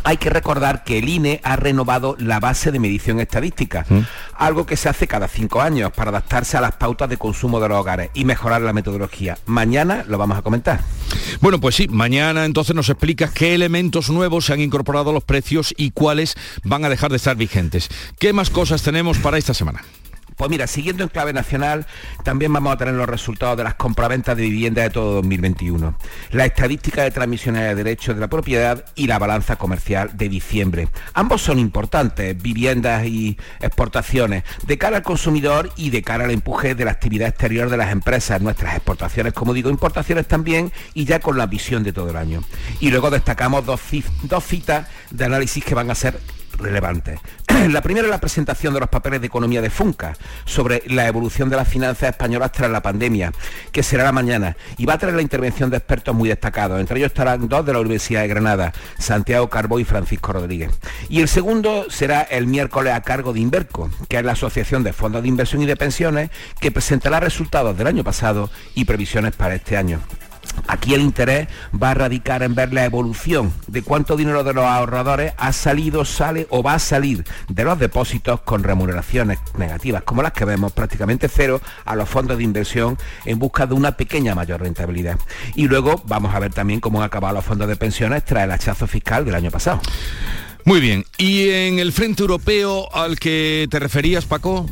hay que recordar que el INE ha renovado la base de medición estadística, mm. algo que se hace cada cinco años para adaptarse a las pautas de consumo de los hogares y mejorar la metodología. Mañana lo vamos a comentar. Bueno, pues sí, mañana entonces nos explicas qué elementos nuevos se han incorporado a los precios y cuáles van a dejar de estar vigentes. ¿Qué más cosas tenemos para esta semana? Pues mira, siguiendo en clave nacional, también vamos a tener los resultados de las compraventas de vivienda de todo 2021, la estadística de transmisiones de derechos de la propiedad y la balanza comercial de diciembre. Ambos son importantes, viviendas y exportaciones, de cara al consumidor y de cara al empuje de la actividad exterior de las empresas, nuestras exportaciones, como digo, importaciones también y ya con la visión de todo el año. Y luego destacamos dos, dos citas de análisis que van a ser relevantes. La primera es la presentación de los papeles de economía de Funca sobre la evolución de las finanzas españolas tras la pandemia, que será la mañana, y va a traer la intervención de expertos muy destacados. Entre ellos estarán dos de la Universidad de Granada, Santiago Carbó y Francisco Rodríguez. Y el segundo será el miércoles a cargo de Inverco, que es la Asociación de Fondos de Inversión y de Pensiones, que presentará resultados del año pasado y previsiones para este año. Aquí el interés va a radicar en ver la evolución de cuánto dinero de los ahorradores ha salido, sale o va a salir de los depósitos con remuneraciones negativas, como las que vemos prácticamente cero a los fondos de inversión en busca de una pequeña mayor rentabilidad. Y luego vamos a ver también cómo han acabado los fondos de pensiones tras el hachazo fiscal del año pasado. Muy bien, ¿y en el frente europeo al que te referías, Paco?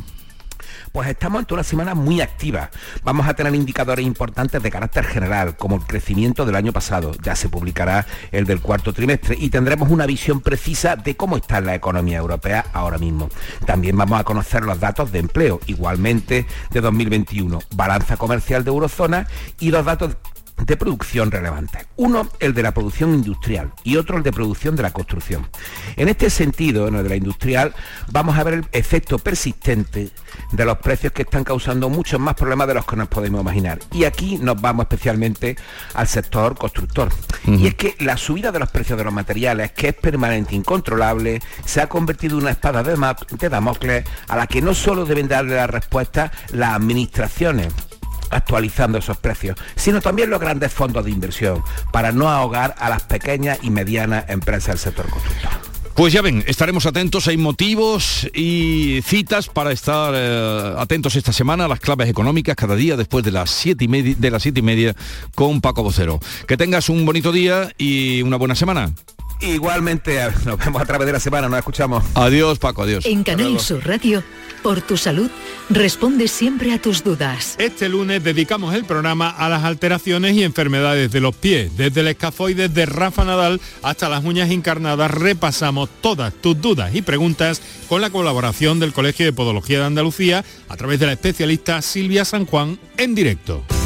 Pues estamos ante una semana muy activa. Vamos a tener indicadores importantes de carácter general, como el crecimiento del año pasado. Ya se publicará el del cuarto trimestre y tendremos una visión precisa de cómo está la economía europea ahora mismo. También vamos a conocer los datos de empleo, igualmente de 2021, balanza comercial de Eurozona y los datos de producción relevantes. Uno, el de la producción industrial y otro, el de producción de la construcción. En este sentido, en el de la industrial, vamos a ver el efecto persistente de los precios que están causando muchos más problemas de los que nos podemos imaginar. Y aquí nos vamos especialmente al sector constructor. Y es que la subida de los precios de los materiales, que es permanente e incontrolable, se ha convertido en una espada de, de Damocles a la que no solo deben darle la respuesta las administraciones, actualizando esos precios, sino también los grandes fondos de inversión, para no ahogar a las pequeñas y medianas empresas del sector constructor. Pues ya ven, estaremos atentos, hay motivos y citas para estar eh, atentos esta semana a las claves económicas cada día después de las siete y media, de las siete y media con Paco Vocero. Que tengas un bonito día y una buena semana. Igualmente, nos vemos a través de la semana, nos escuchamos. Adiós, Paco, adiós. En Canal Sur Radio por tu salud, responde siempre a tus dudas. Este lunes dedicamos el programa a las alteraciones y enfermedades de los pies. Desde el escafoide de Rafa Nadal hasta las uñas encarnadas repasamos todas tus dudas y preguntas con la colaboración del Colegio de Podología de Andalucía a través de la especialista Silvia San Juan en directo.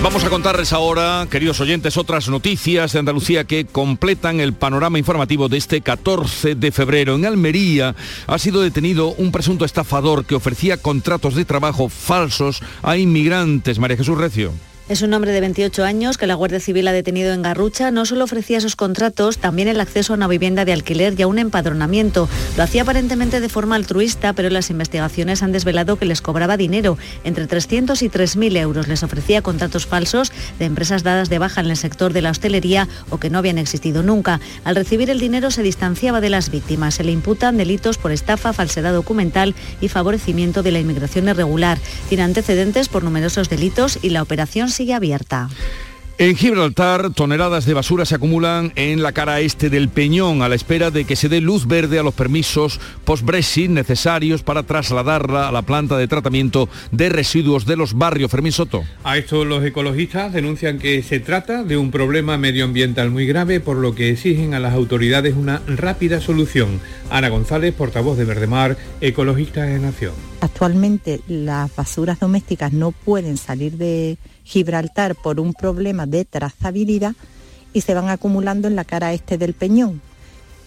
Vamos a contarles ahora, queridos oyentes, otras noticias de Andalucía que completan el panorama informativo de este 14 de febrero. En Almería ha sido detenido un presunto estafador que ofrecía contratos de trabajo falsos a inmigrantes. María Jesús Recio. Es un hombre de 28 años que la Guardia Civil ha detenido en Garrucha. No solo ofrecía esos contratos, también el acceso a una vivienda de alquiler y a un empadronamiento. Lo hacía aparentemente de forma altruista, pero las investigaciones han desvelado que les cobraba dinero, entre 300 y 3.000 euros. Les ofrecía contratos falsos de empresas dadas de baja en el sector de la hostelería o que no habían existido nunca. Al recibir el dinero se distanciaba de las víctimas. Se le imputan delitos por estafa, falsedad documental y favorecimiento de la inmigración irregular. Tiene antecedentes por numerosos delitos y la operación sigue abierta. En Gibraltar, toneladas de basura se acumulan en la cara este del Peñón a la espera de que se dé luz verde a los permisos post-Brexit necesarios para trasladarla a la planta de tratamiento de residuos de los barrios. Fermín Soto. A esto los ecologistas denuncian que se trata de un problema medioambiental muy grave, por lo que exigen a las autoridades una rápida solución. Ana González, portavoz de Verdemar, ecologista de Nación. Actualmente las basuras domésticas no pueden salir de Gibraltar por un problema de trazabilidad y se van acumulando en la cara este del peñón.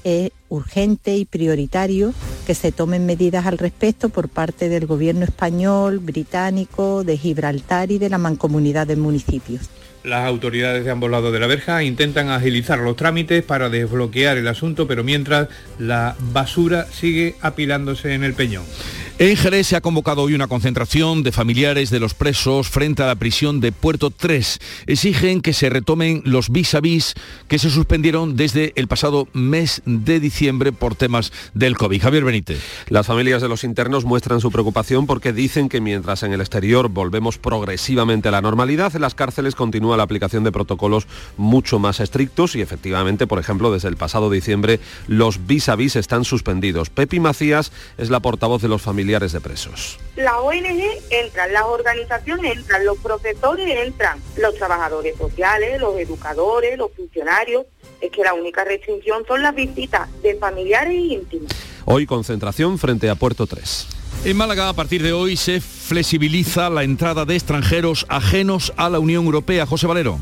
Es urgente y prioritario que se tomen medidas al respecto por parte del gobierno español, británico, de Gibraltar y de la mancomunidad de municipios. Las autoridades de ambos lados de la verja intentan agilizar los trámites para desbloquear el asunto, pero mientras la basura sigue apilándose en el peñón. En Jerez se ha convocado hoy una concentración de familiares de los presos frente a la prisión de Puerto 3. Exigen que se retomen los vis a vis que se suspendieron desde el pasado mes de diciembre por temas del COVID. Javier Benítez. Las familias de los internos muestran su preocupación porque dicen que mientras en el exterior volvemos progresivamente a la normalidad, las cárceles continúa la aplicación de protocolos mucho más estrictos y efectivamente, por ejemplo, desde el pasado diciembre los vis a vis están suspendidos. Pepi Macías es la portavoz de los familiares de presos. La ONG entran, las organizaciones entran, los profesores entran, los trabajadores sociales, los educadores, los funcionarios. Es que la única restricción son las visitas de familiares e íntimos. Hoy concentración frente a Puerto 3. En Málaga, a partir de hoy, se flexibiliza la entrada de extranjeros ajenos a la Unión Europea. José Valero.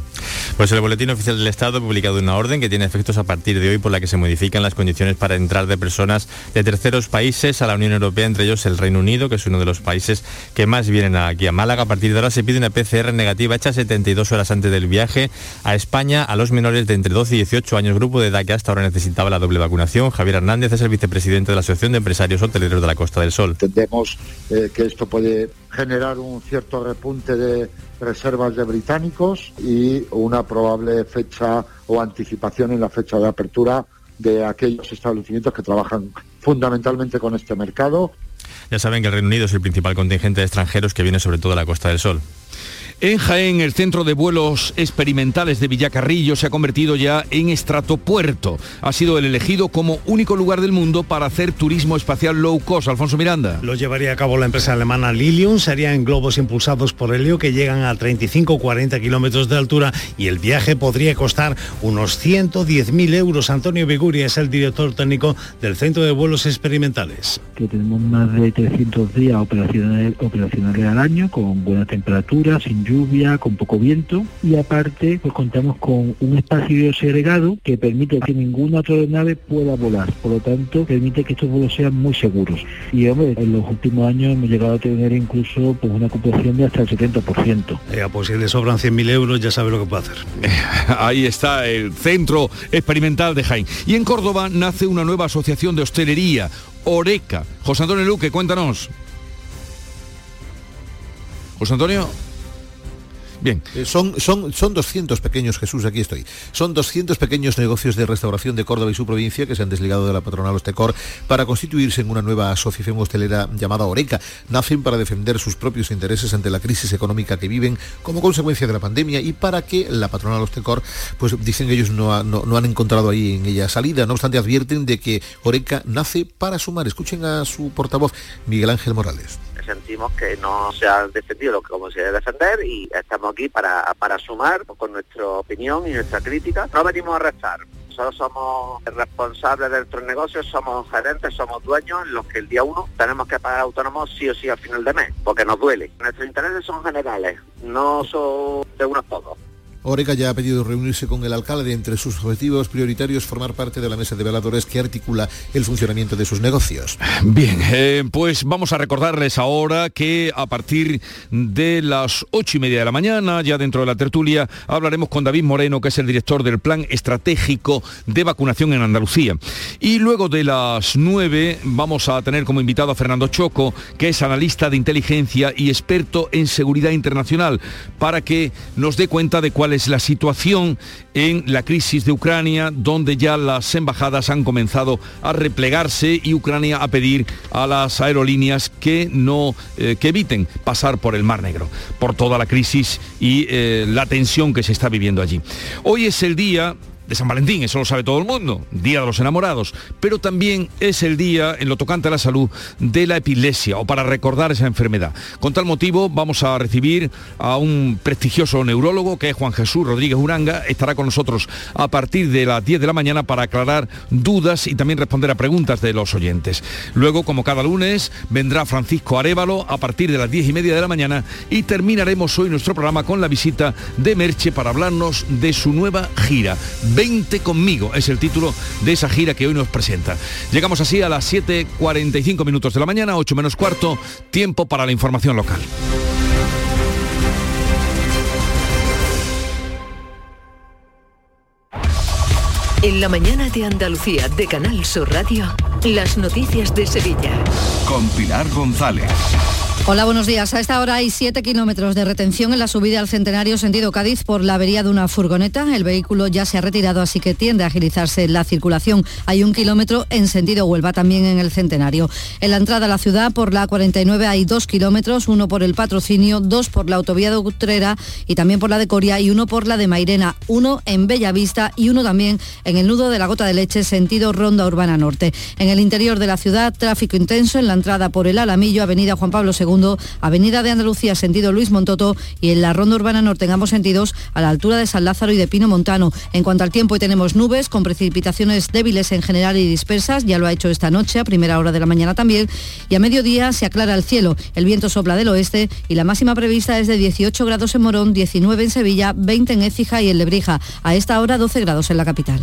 Pues el Boletín Oficial del Estado ha publicado una orden que tiene efectos a partir de hoy por la que se modifican las condiciones para entrar de personas de terceros países a la Unión Europea, entre ellos el Reino Unido, que es uno de los países que más vienen aquí a Málaga. A partir de ahora se pide una PCR negativa hecha 72 horas antes del viaje a España a los menores de entre 12 y 18 años, grupo de edad que hasta ahora necesitaba la doble vacunación. Javier Hernández es el vicepresidente de la Asociación de Empresarios Hoteleros de la Costa del Sol. Entendemos eh, que esto puede generar un cierto repunte de reservas de británicos y una probable fecha o anticipación en la fecha de apertura de aquellos establecimientos que trabajan fundamentalmente con este mercado. Ya saben que el Reino Unido es el principal contingente de extranjeros que viene sobre todo a la Costa del Sol. En Jaén, el centro de vuelos experimentales de Villacarrillo se ha convertido ya en estratopuerto. Ha sido el elegido como único lugar del mundo para hacer turismo espacial low cost. Alfonso Miranda. Lo llevaría a cabo la empresa alemana Lilium. Serían globos impulsados por helio que llegan a 35-40 kilómetros de altura y el viaje podría costar unos 110.000 euros. Antonio Biguri es el director técnico del centro de vuelos experimentales. Que tenemos más de 300 días operacionales, operacionales al año con buenas temperaturas, sin lluvia, con poco viento y aparte pues contamos con un espacio segregado que permite que ninguna otra nave pueda volar, por lo tanto permite que estos vuelos sean muy seguros. Y hombre, en los últimos años hemos llegado a tener incluso pues, una ocupación de hasta el 70%. Eh, pues si le sobran 100.000 euros ya sabe lo que puede hacer. Ahí está el centro experimental de Jaén. Y en Córdoba nace una nueva asociación de hostelería, Oreca. José Antonio Luque, cuéntanos. José Antonio. Bien. Eh, son, son, son 200 pequeños, Jesús, aquí estoy. Son 200 pequeños negocios de restauración de Córdoba y su provincia que se han desligado de la patronal Ostecor para constituirse en una nueva asociación hostelera llamada Oreca. Nacen para defender sus propios intereses ante la crisis económica que viven como consecuencia de la pandemia y para que la patronal Ostecor, pues dicen que ellos no, no, no han encontrado ahí en ella salida. No obstante, advierten de que Oreca nace para sumar. Escuchen a su portavoz, Miguel Ángel Morales sentimos que no se ha defendido lo que como se debe defender y estamos aquí para, para sumar con nuestra opinión y nuestra crítica. No venimos a restar. Nosotros somos responsables de nuestros negocios, somos gerentes, somos dueños, los que el día uno tenemos que pagar autónomos sí o sí al final de mes, porque nos duele. Nuestros intereses son generales, no son de unos pocos. Oreca ya ha pedido reunirse con el alcalde entre sus objetivos prioritarios formar parte de la mesa de veladores que articula el funcionamiento de sus negocios. Bien, eh, pues vamos a recordarles ahora que a partir de las ocho y media de la mañana, ya dentro de la tertulia, hablaremos con David Moreno, que es el director del Plan Estratégico de Vacunación en Andalucía. Y luego de las nueve vamos a tener como invitado a Fernando Choco, que es analista de inteligencia y experto en seguridad internacional, para que nos dé cuenta de cuál es la situación en la crisis de Ucrania, donde ya las embajadas han comenzado a replegarse y Ucrania a pedir a las aerolíneas que no eh, que eviten pasar por el Mar Negro, por toda la crisis y eh, la tensión que se está viviendo allí. Hoy es el día de San Valentín, eso lo sabe todo el mundo, Día de los Enamorados, pero también es el día, en lo tocante a la salud, de la epilepsia o para recordar esa enfermedad. Con tal motivo vamos a recibir a un prestigioso neurólogo que es Juan Jesús Rodríguez Uranga, estará con nosotros a partir de las 10 de la mañana para aclarar dudas y también responder a preguntas de los oyentes. Luego, como cada lunes, vendrá Francisco Arevalo a partir de las 10 y media de la mañana y terminaremos hoy nuestro programa con la visita de Merche para hablarnos de su nueva gira 20 conmigo, es el título de esa gira que hoy nos presenta. Llegamos así a las 7.45 minutos de la mañana, 8 menos cuarto, tiempo para la información local. En la mañana de Andalucía de Canal Sur Radio, las noticias de Sevilla. Con Pilar González. Hola, buenos días. A esta hora hay 7 kilómetros de retención en la subida al Centenario sentido Cádiz por la avería de una furgoneta. El vehículo ya se ha retirado, así que tiende a agilizarse la circulación. Hay un kilómetro en sentido Huelva, también en el Centenario. En la entrada a la ciudad por la 49 hay dos kilómetros, uno por el patrocinio, dos por la autovía de Utrera y también por la de Coria y uno por la de Mairena, uno en Bellavista y uno también en el nudo de la Gota de Leche, sentido Ronda Urbana Norte. En el interior de la ciudad, tráfico intenso en la entrada por el Alamillo, Avenida Juan Pablo II Avenida de Andalucía, sentido Luis Montoto, y en la Ronda Urbana Norte en ambos sentidos, a la altura de San Lázaro y de Pino Montano. En cuanto al tiempo, hoy tenemos nubes con precipitaciones débiles en general y dispersas, ya lo ha hecho esta noche, a primera hora de la mañana también, y a mediodía se aclara el cielo, el viento sopla del oeste y la máxima prevista es de 18 grados en Morón, 19 en Sevilla, 20 en Écija y en Lebrija. A esta hora 12 grados en la capital.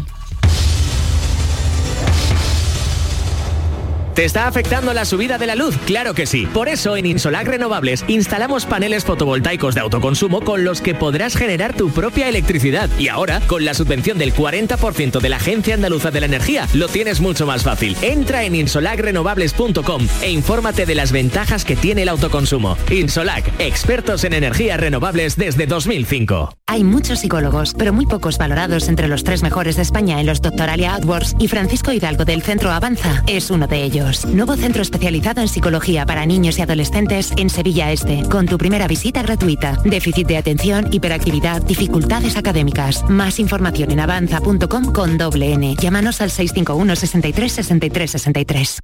¿Te está afectando la subida de la luz? Claro que sí. Por eso en Insolac Renovables instalamos paneles fotovoltaicos de autoconsumo con los que podrás generar tu propia electricidad. Y ahora, con la subvención del 40% de la Agencia Andaluza de la Energía, lo tienes mucho más fácil. Entra en insolacrenovables.com e infórmate de las ventajas que tiene el autoconsumo. Insolac, expertos en energías renovables desde 2005. Hay muchos psicólogos, pero muy pocos valorados entre los tres mejores de España en los Doctoralia AdWords y Francisco Hidalgo del Centro Avanza es uno de ellos. Nuevo centro especializado en psicología para niños y adolescentes en Sevilla Este, con tu primera visita gratuita. Déficit de atención, hiperactividad, dificultades académicas. Más información en avanza.com con doble N. Llámanos al 651 63 63 63.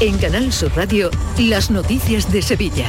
En Canal Sur Radio, las noticias de Sevilla.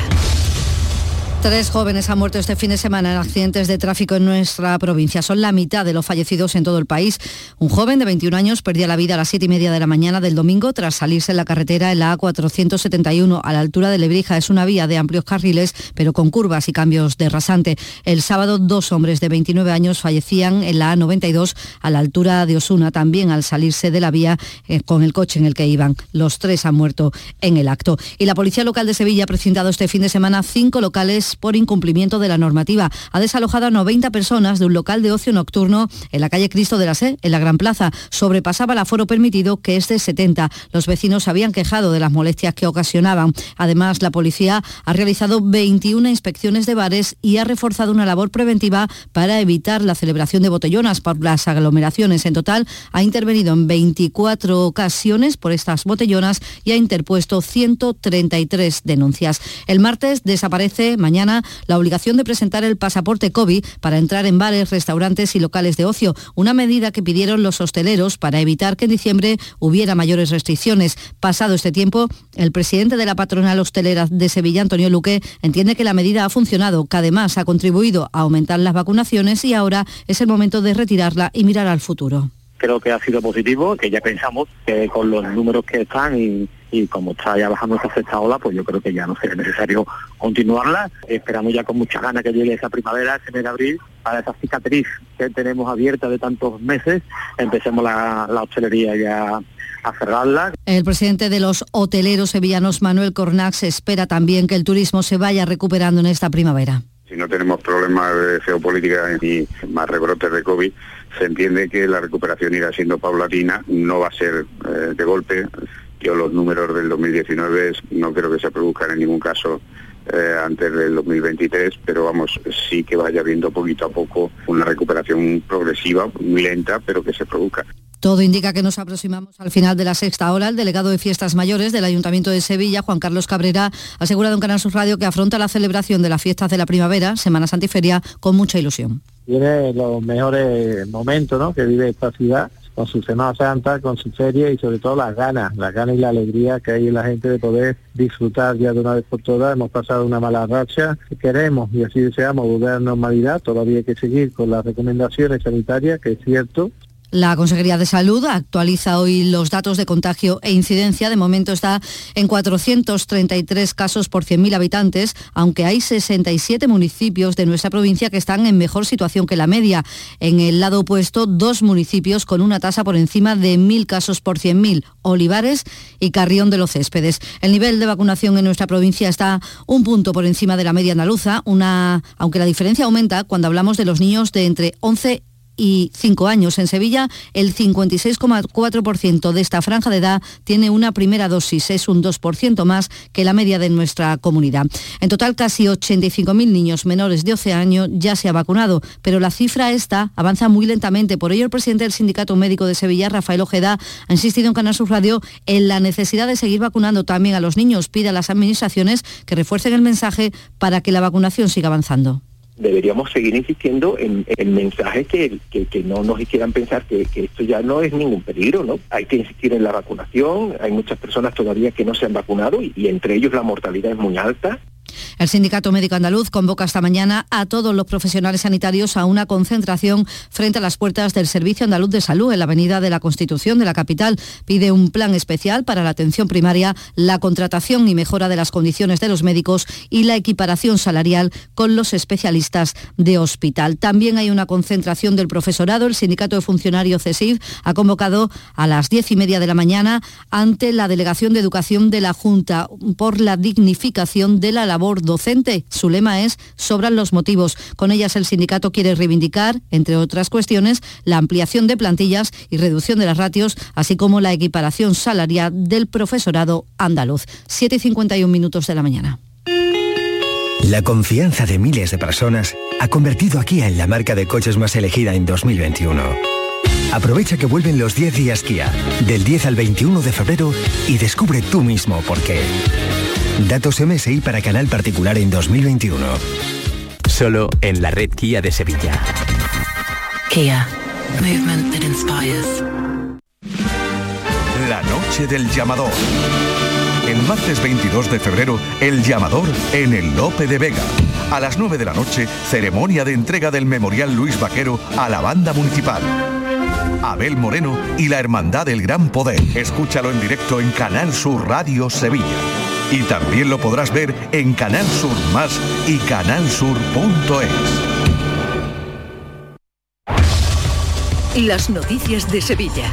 Tres jóvenes han muerto este fin de semana en accidentes de tráfico en nuestra provincia. Son la mitad de los fallecidos en todo el país. Un joven de 21 años perdía la vida a las 7 y media de la mañana del domingo tras salirse en la carretera en la A471 a la altura de Lebrija. Es una vía de amplios carriles, pero con curvas y cambios de rasante. El sábado, dos hombres de 29 años fallecían en la A92 a la altura de Osuna, también al salirse de la vía eh, con el coche en el que iban. Los tres han muerto en el acto. Y la Policía Local de Sevilla ha presentado este fin de semana cinco locales por incumplimiento de la normativa. Ha desalojado a 90 personas de un local de ocio nocturno en la calle Cristo de la Sé, en la Gran Plaza. Sobrepasaba el aforo permitido, que es de 70. Los vecinos habían quejado de las molestias que ocasionaban. Además, la policía ha realizado 21 inspecciones de bares y ha reforzado una labor preventiva para evitar la celebración de botellonas por las aglomeraciones. En total, ha intervenido en 24 ocasiones por estas botellonas y ha interpuesto 133 denuncias. El martes desaparece mañana la obligación de presentar el pasaporte COVID para entrar en bares, restaurantes y locales de ocio, una medida que pidieron los hosteleros para evitar que en diciembre hubiera mayores restricciones. Pasado este tiempo, el presidente de la patronal hostelera de Sevilla, Antonio Luque, entiende que la medida ha funcionado, que además ha contribuido a aumentar las vacunaciones y ahora es el momento de retirarla y mirar al futuro creo que ha sido positivo, que ya pensamos que con los números que están y, y como está ya bajando esta sexta ola, pues yo creo que ya no sería necesario continuarla. Esperamos ya con mucha ganas que llegue esa primavera, ese mes de abril, para esa cicatriz que tenemos abierta de tantos meses, empecemos la, la hostelería ya a cerrarla. El presidente de los hoteleros sevillanos, Manuel Cornax, espera también que el turismo se vaya recuperando en esta primavera. Si no tenemos problemas de geopolítica ni más rebrotes de COVID, se entiende que la recuperación irá siendo paulatina, no va a ser eh, de golpe. Yo los números del 2019 no creo que se produzcan en ningún caso eh, antes del 2023, pero vamos, sí que vaya viendo poquito a poco una recuperación progresiva, muy lenta, pero que se produzca. Todo indica que nos aproximamos al final de la sexta hora. El delegado de Fiestas Mayores del Ayuntamiento de Sevilla, Juan Carlos Cabrera, ha asegurado en Canal Sur Radio que afronta la celebración de las fiestas de la primavera, Semana Santiferia, con mucha ilusión. Tiene los mejores momentos ¿no? que vive esta ciudad con su Semana Santa, con su feria y sobre todo las ganas, las ganas y la alegría que hay en la gente de poder disfrutar ya de una vez por todas. Hemos pasado una mala racha, queremos y así deseamos volver a normalidad, todavía hay que seguir con las recomendaciones sanitarias, que es cierto, la Consejería de Salud actualiza hoy los datos de contagio e incidencia. De momento está en 433 casos por 100.000 habitantes, aunque hay 67 municipios de nuestra provincia que están en mejor situación que la media. En el lado opuesto, dos municipios con una tasa por encima de 1.000 casos por 100.000, Olivares y Carrión de los Céspedes. El nivel de vacunación en nuestra provincia está un punto por encima de la media andaluza, una, aunque la diferencia aumenta cuando hablamos de los niños de entre 11 y 5 años. En Sevilla, el 56,4% de esta franja de edad tiene una primera dosis, es un 2% más que la media de nuestra comunidad. En total, casi 85.000 niños menores de 12 años ya se ha vacunado, pero la cifra esta avanza muy lentamente. Por ello, el presidente del Sindicato Médico de Sevilla, Rafael Ojeda, ha insistido en Canal Sur Radio en la necesidad de seguir vacunando también a los niños. Pide a las administraciones que refuercen el mensaje para que la vacunación siga avanzando deberíamos seguir insistiendo en el mensaje que, que, no nos hicieran pensar que, que, esto ya no es ningún peligro, ¿no? Hay que insistir en la vacunación, hay muchas personas todavía que no se han vacunado y entre ellos la mortalidad es muy alta el Sindicato Médico Andaluz convoca esta mañana a todos los profesionales sanitarios a una concentración frente a las puertas del Servicio Andaluz de Salud en la Avenida de la Constitución de la capital. Pide un plan especial para la atención primaria, la contratación y mejora de las condiciones de los médicos y la equiparación salarial con los especialistas de hospital. También hay una concentración del profesorado. El Sindicato de Funcionarios CESIF ha convocado a las diez y media de la mañana ante la Delegación de Educación de la Junta por la dignificación de la labor docente. Su lema es Sobran los motivos. Con ellas el sindicato quiere reivindicar, entre otras cuestiones, la ampliación de plantillas y reducción de las ratios, así como la equiparación salarial del profesorado andaluz. 7.51 minutos de la mañana. La confianza de miles de personas ha convertido a Kia en la marca de coches más elegida en 2021. Aprovecha que vuelven los 10 días Kia, del 10 al 21 de febrero, y descubre tú mismo por qué. Datos MSI para canal particular en 2021. Solo en la red Kia de Sevilla. Kia. Movement that inspires. La noche del llamador. El martes 22 de febrero, el llamador en el Lope de Vega. A las 9 de la noche, ceremonia de entrega del Memorial Luis Vaquero a la banda municipal. Abel Moreno y la Hermandad del Gran Poder. Escúchalo en directo en Canal Sur Radio Sevilla. Y también lo podrás ver en Canal Sur Más y canalsur.es. Las noticias de Sevilla.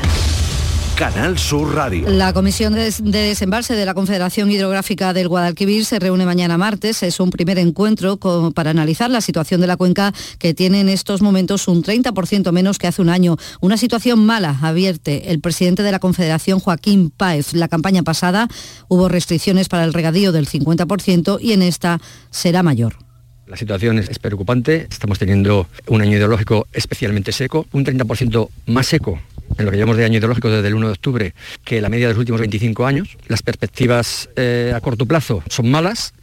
Canal Sur Radio. La Comisión de, Desembalse de la Confederación Hidrográfica del Guadalquivir se reúne mañana martes. Es un primer encuentro para analizar la situación de la cuenca que tiene en estos momentos un 30% menos que hace un año. Una situación mala, advierte el presidente de la Confederación, Joaquín Páez. La campaña pasada hubo restricciones para el regadío del 50% y en esta será mayor. La situación es preocupante. Estamos teniendo un año ideológico especialmente seco, un 30% más seco en lo que llevamos de año ideológico desde el 1 de octubre que la media de los últimos 25 años. Las perspectivas eh, a corto plazo son malas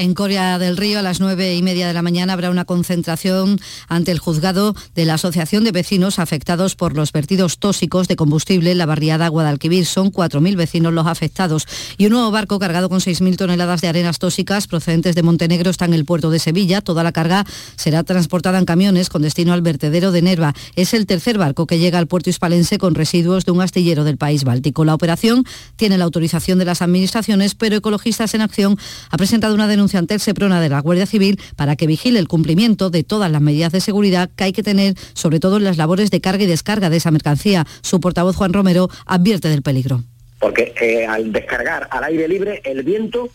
En Corea del Río, a las nueve y media de la mañana, habrá una concentración ante el juzgado de la Asociación de Vecinos afectados por los vertidos tóxicos de combustible en la barriada Guadalquivir. Son 4.000 vecinos los afectados. Y un nuevo barco cargado con 6.000 toneladas de arenas tóxicas procedentes de Montenegro está en el puerto de Sevilla. Toda la carga será transportada en camiones con destino al vertedero de Nerva. Es el tercer barco que llega al puerto hispalense con residuos de un astillero del país báltico. La operación tiene la autorización de las administraciones, pero Ecologistas en Acción ha presentado una denuncia ante el Seprona de la Guardia Civil para que vigile el cumplimiento de todas las medidas de seguridad que hay que tener, sobre todo en las labores de carga y descarga de esa mercancía. Su portavoz Juan Romero advierte del peligro. Porque eh, al descargar al aire libre, el viento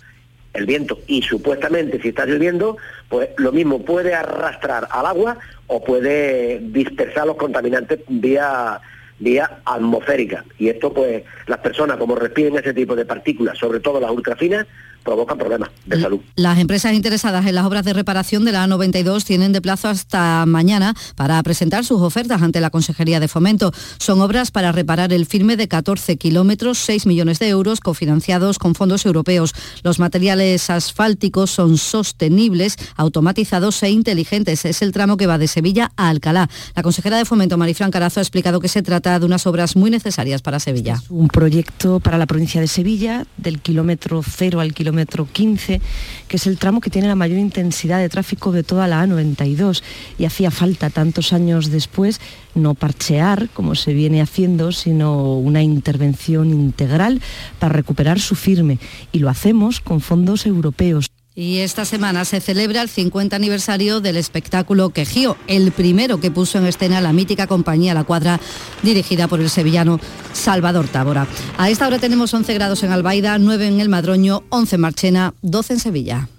el viento y supuestamente si está lloviendo, pues lo mismo puede arrastrar al agua o puede dispersar los contaminantes vía vía atmosférica. Y esto, pues, las personas como respiren ese tipo de partículas, sobre todo las ultrafinas, provocan problemas de salud. Las empresas interesadas en las obras de reparación de la A92 tienen de plazo hasta mañana para presentar sus ofertas ante la Consejería de Fomento. Son obras para reparar el firme de 14 kilómetros, 6 millones de euros, cofinanciados con fondos europeos. Los materiales asfálticos son sostenibles, automatizados e inteligentes. Es el tramo que va de Sevilla a Alcalá. La consejera de Fomento, Marifran Carazo, ha explicado que se trata de unas obras muy necesarias para Sevilla. Es un proyecto para la provincia de Sevilla, del kilómetro cero al kilómetro metro 15, que es el tramo que tiene la mayor intensidad de tráfico de toda la A92 y hacía falta tantos años después no parchear como se viene haciendo, sino una intervención integral para recuperar su firme y lo hacemos con fondos europeos. Y esta semana se celebra el 50 aniversario del espectáculo Quejío, el primero que puso en escena la mítica compañía La Cuadra, dirigida por el sevillano Salvador Tábora. A esta hora tenemos 11 grados en Albaida, 9 en El Madroño, 11 en Marchena, 12 en Sevilla.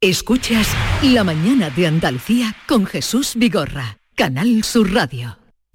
Escuchas La mañana de Andalucía con Jesús Vigorra, Canal Sur Radio.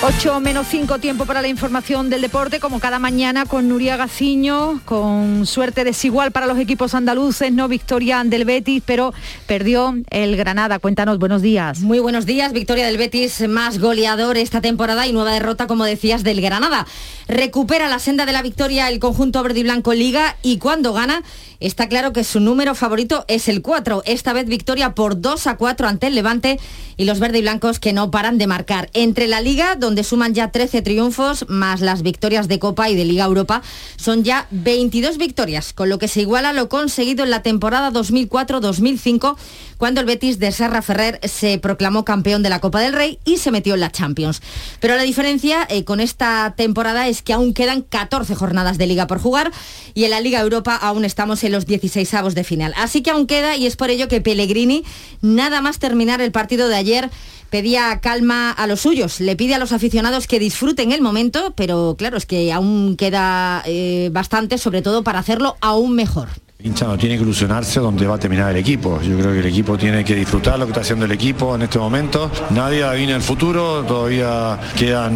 8 menos 5 tiempo para la información del deporte, como cada mañana con Nuria Gaciño, con suerte desigual para los equipos andaluces, no victoria del Betis, pero perdió el Granada. Cuéntanos, buenos días. Muy buenos días, victoria del Betis más goleador esta temporada y nueva derrota, como decías, del Granada. Recupera la senda de la victoria el conjunto verde y blanco Liga y cuando gana está claro que su número favorito es el 4. Esta vez victoria por 2 a 4 ante el Levante y los verde y blancos que no paran de marcar. Entre la Liga, donde suman ya 13 triunfos, más las victorias de Copa y de Liga Europa, son ya 22 victorias, con lo que se iguala lo conseguido en la temporada 2004-2005, cuando el Betis de Serra Ferrer se proclamó campeón de la Copa del Rey y se metió en la Champions. Pero la diferencia eh, con esta temporada es que aún quedan 14 jornadas de Liga por jugar y en la Liga Europa aún estamos en los 16 avos de final. Así que aún queda y es por ello que Pellegrini, nada más terminar el partido de ayer, pedía calma a los suyos, le pide a los aficionados que disfruten el momento, pero claro, es que aún queda eh, bastante, sobre todo para hacerlo aún mejor. El hincha no tiene que ilusionarse donde va a terminar el equipo. Yo creo que el equipo tiene que disfrutar lo que está haciendo el equipo en este momento. Nadie adivina el futuro, todavía quedan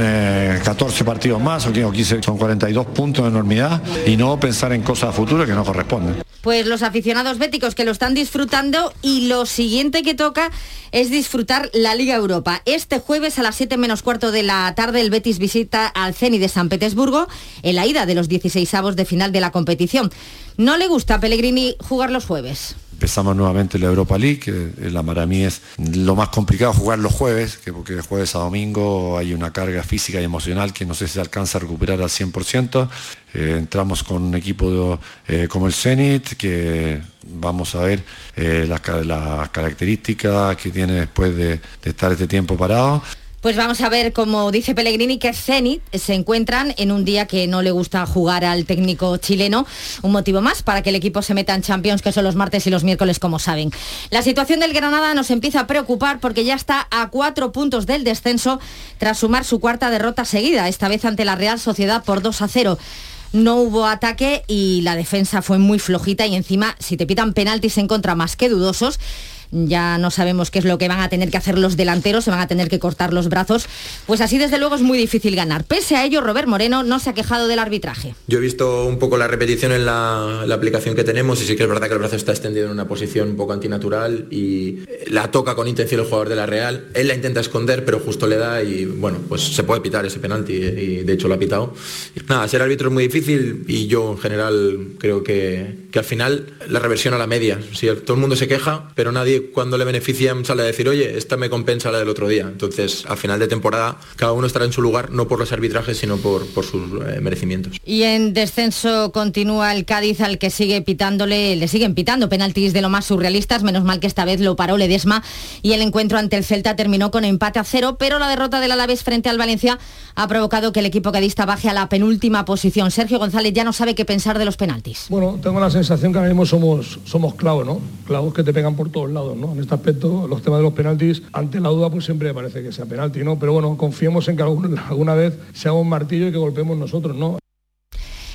14 eh, partidos más, o 15, son 42 puntos de enormidad, y no pensar en cosas a futuro que no corresponden. Pues los aficionados béticos que lo están disfrutando y lo siguiente que toca es disfrutar la Liga Europa. Este jueves a las 7 menos cuarto de la tarde el Betis visita al Ceni de San Petersburgo en la ida de los 16 avos de final de la competición. No le gusta a Pellegrini jugar los jueves. Empezamos nuevamente la Europa League, que la, para mí es lo más complicado jugar los jueves, que porque de jueves a domingo hay una carga física y emocional que no sé si se alcanza a recuperar al 100%. Eh, entramos con un equipo eh, como el Zenit, que vamos a ver eh, las, características que tiene después de estar este tiempo parado. Pues vamos a ver, como dice Pellegrini, que Zenit se encuentran en un día que no le gusta jugar al técnico chileno. Un motivo más para que el equipo se meta en Champions, que son los martes y los miércoles, como saben. La situación del Granada nos empieza a preocupar porque ya está a cuatro puntos del descenso tras sumar su cuarta derrota seguida, esta vez ante la Real Sociedad por 2 a 0 no hubo ataque y la defensa fue muy flojita y encima si te pitan penaltis en contra más que dudosos, ya no sabemos qué es lo que van a tener que hacer los delanteros, se van a tener que cortar los brazos, pues así desde luego es muy difícil ganar. Pese a ello, Robert Moreno no se ha quejado del arbitraje. Yo he visto un poco la repetición en la, aplicación que tenemos y sí que es verdad que el brazo está extendido en una posición un poco antinatural y la toca con intención el jugador de la Real. Él la intenta esconder, pero justo le da y bueno, pues se puede pitar ese penalti y de hecho lo ha pitado. Nada, ser árbitro es muy difícil y yo en general creo que, que al final la reversión a la media. Si todo el mundo se queja, pero nadie cuando le benefician sale a decir, oye, esta me compensa la del otro día. Entonces, al final de temporada, cada uno estará en su lugar, no por los arbitrajes, sino por, por sus eh, merecimientos. Y en descenso continúa el Cádiz al que sigue pitándole, le siguen pitando penaltis de lo más surrealistas, menos mal que esta vez lo paró Ledesma y el encuentro ante el Celta terminó con empate a cero, pero la derrota del Alavés frente al Valencia ha provocado que el equipo cadista baje a la penúltima posición. Sergio González ya no sabe qué pensar de los penaltis. Bueno, tengo la sensación que ahora mismo somos, somos clavos, ¿no? Clavos que te pegan por todos lados, En este aspecto, los temas de los penaltis, ante la duda, pues siempre parece que sea penalti, ¿no? Pero bueno, confiemos en que alguna, vez sea un martillo y que golpeemos nosotros, ¿no?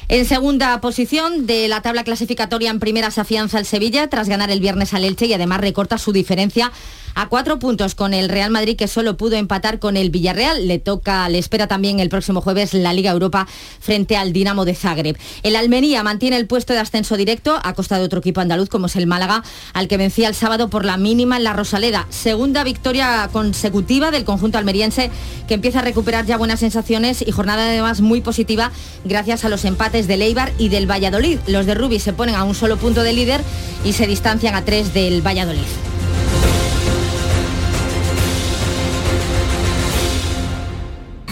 En segunda posición de la tabla clasificatoria en primera se afianza el Sevilla tras ganar el viernes al Elche y además recorta su diferencia a cuatro puntos con el Real Madrid que solo pudo empatar con el Villarreal. Le toca, le espera también el próximo jueves la Liga Europa frente al Dinamo de Zagreb. El Almería mantiene el puesto de ascenso directo a costa de otro equipo andaluz como es el Málaga, al que vencía el sábado por la mínima en la Rosaleda. Segunda victoria consecutiva del conjunto almeriense que empieza a recuperar ya buenas sensaciones y jornada además muy positiva gracias a los empates del Eibar y del Valladolid. Los de Rubí se ponen a un solo punto de líder y se distancian a tres del Valladolid.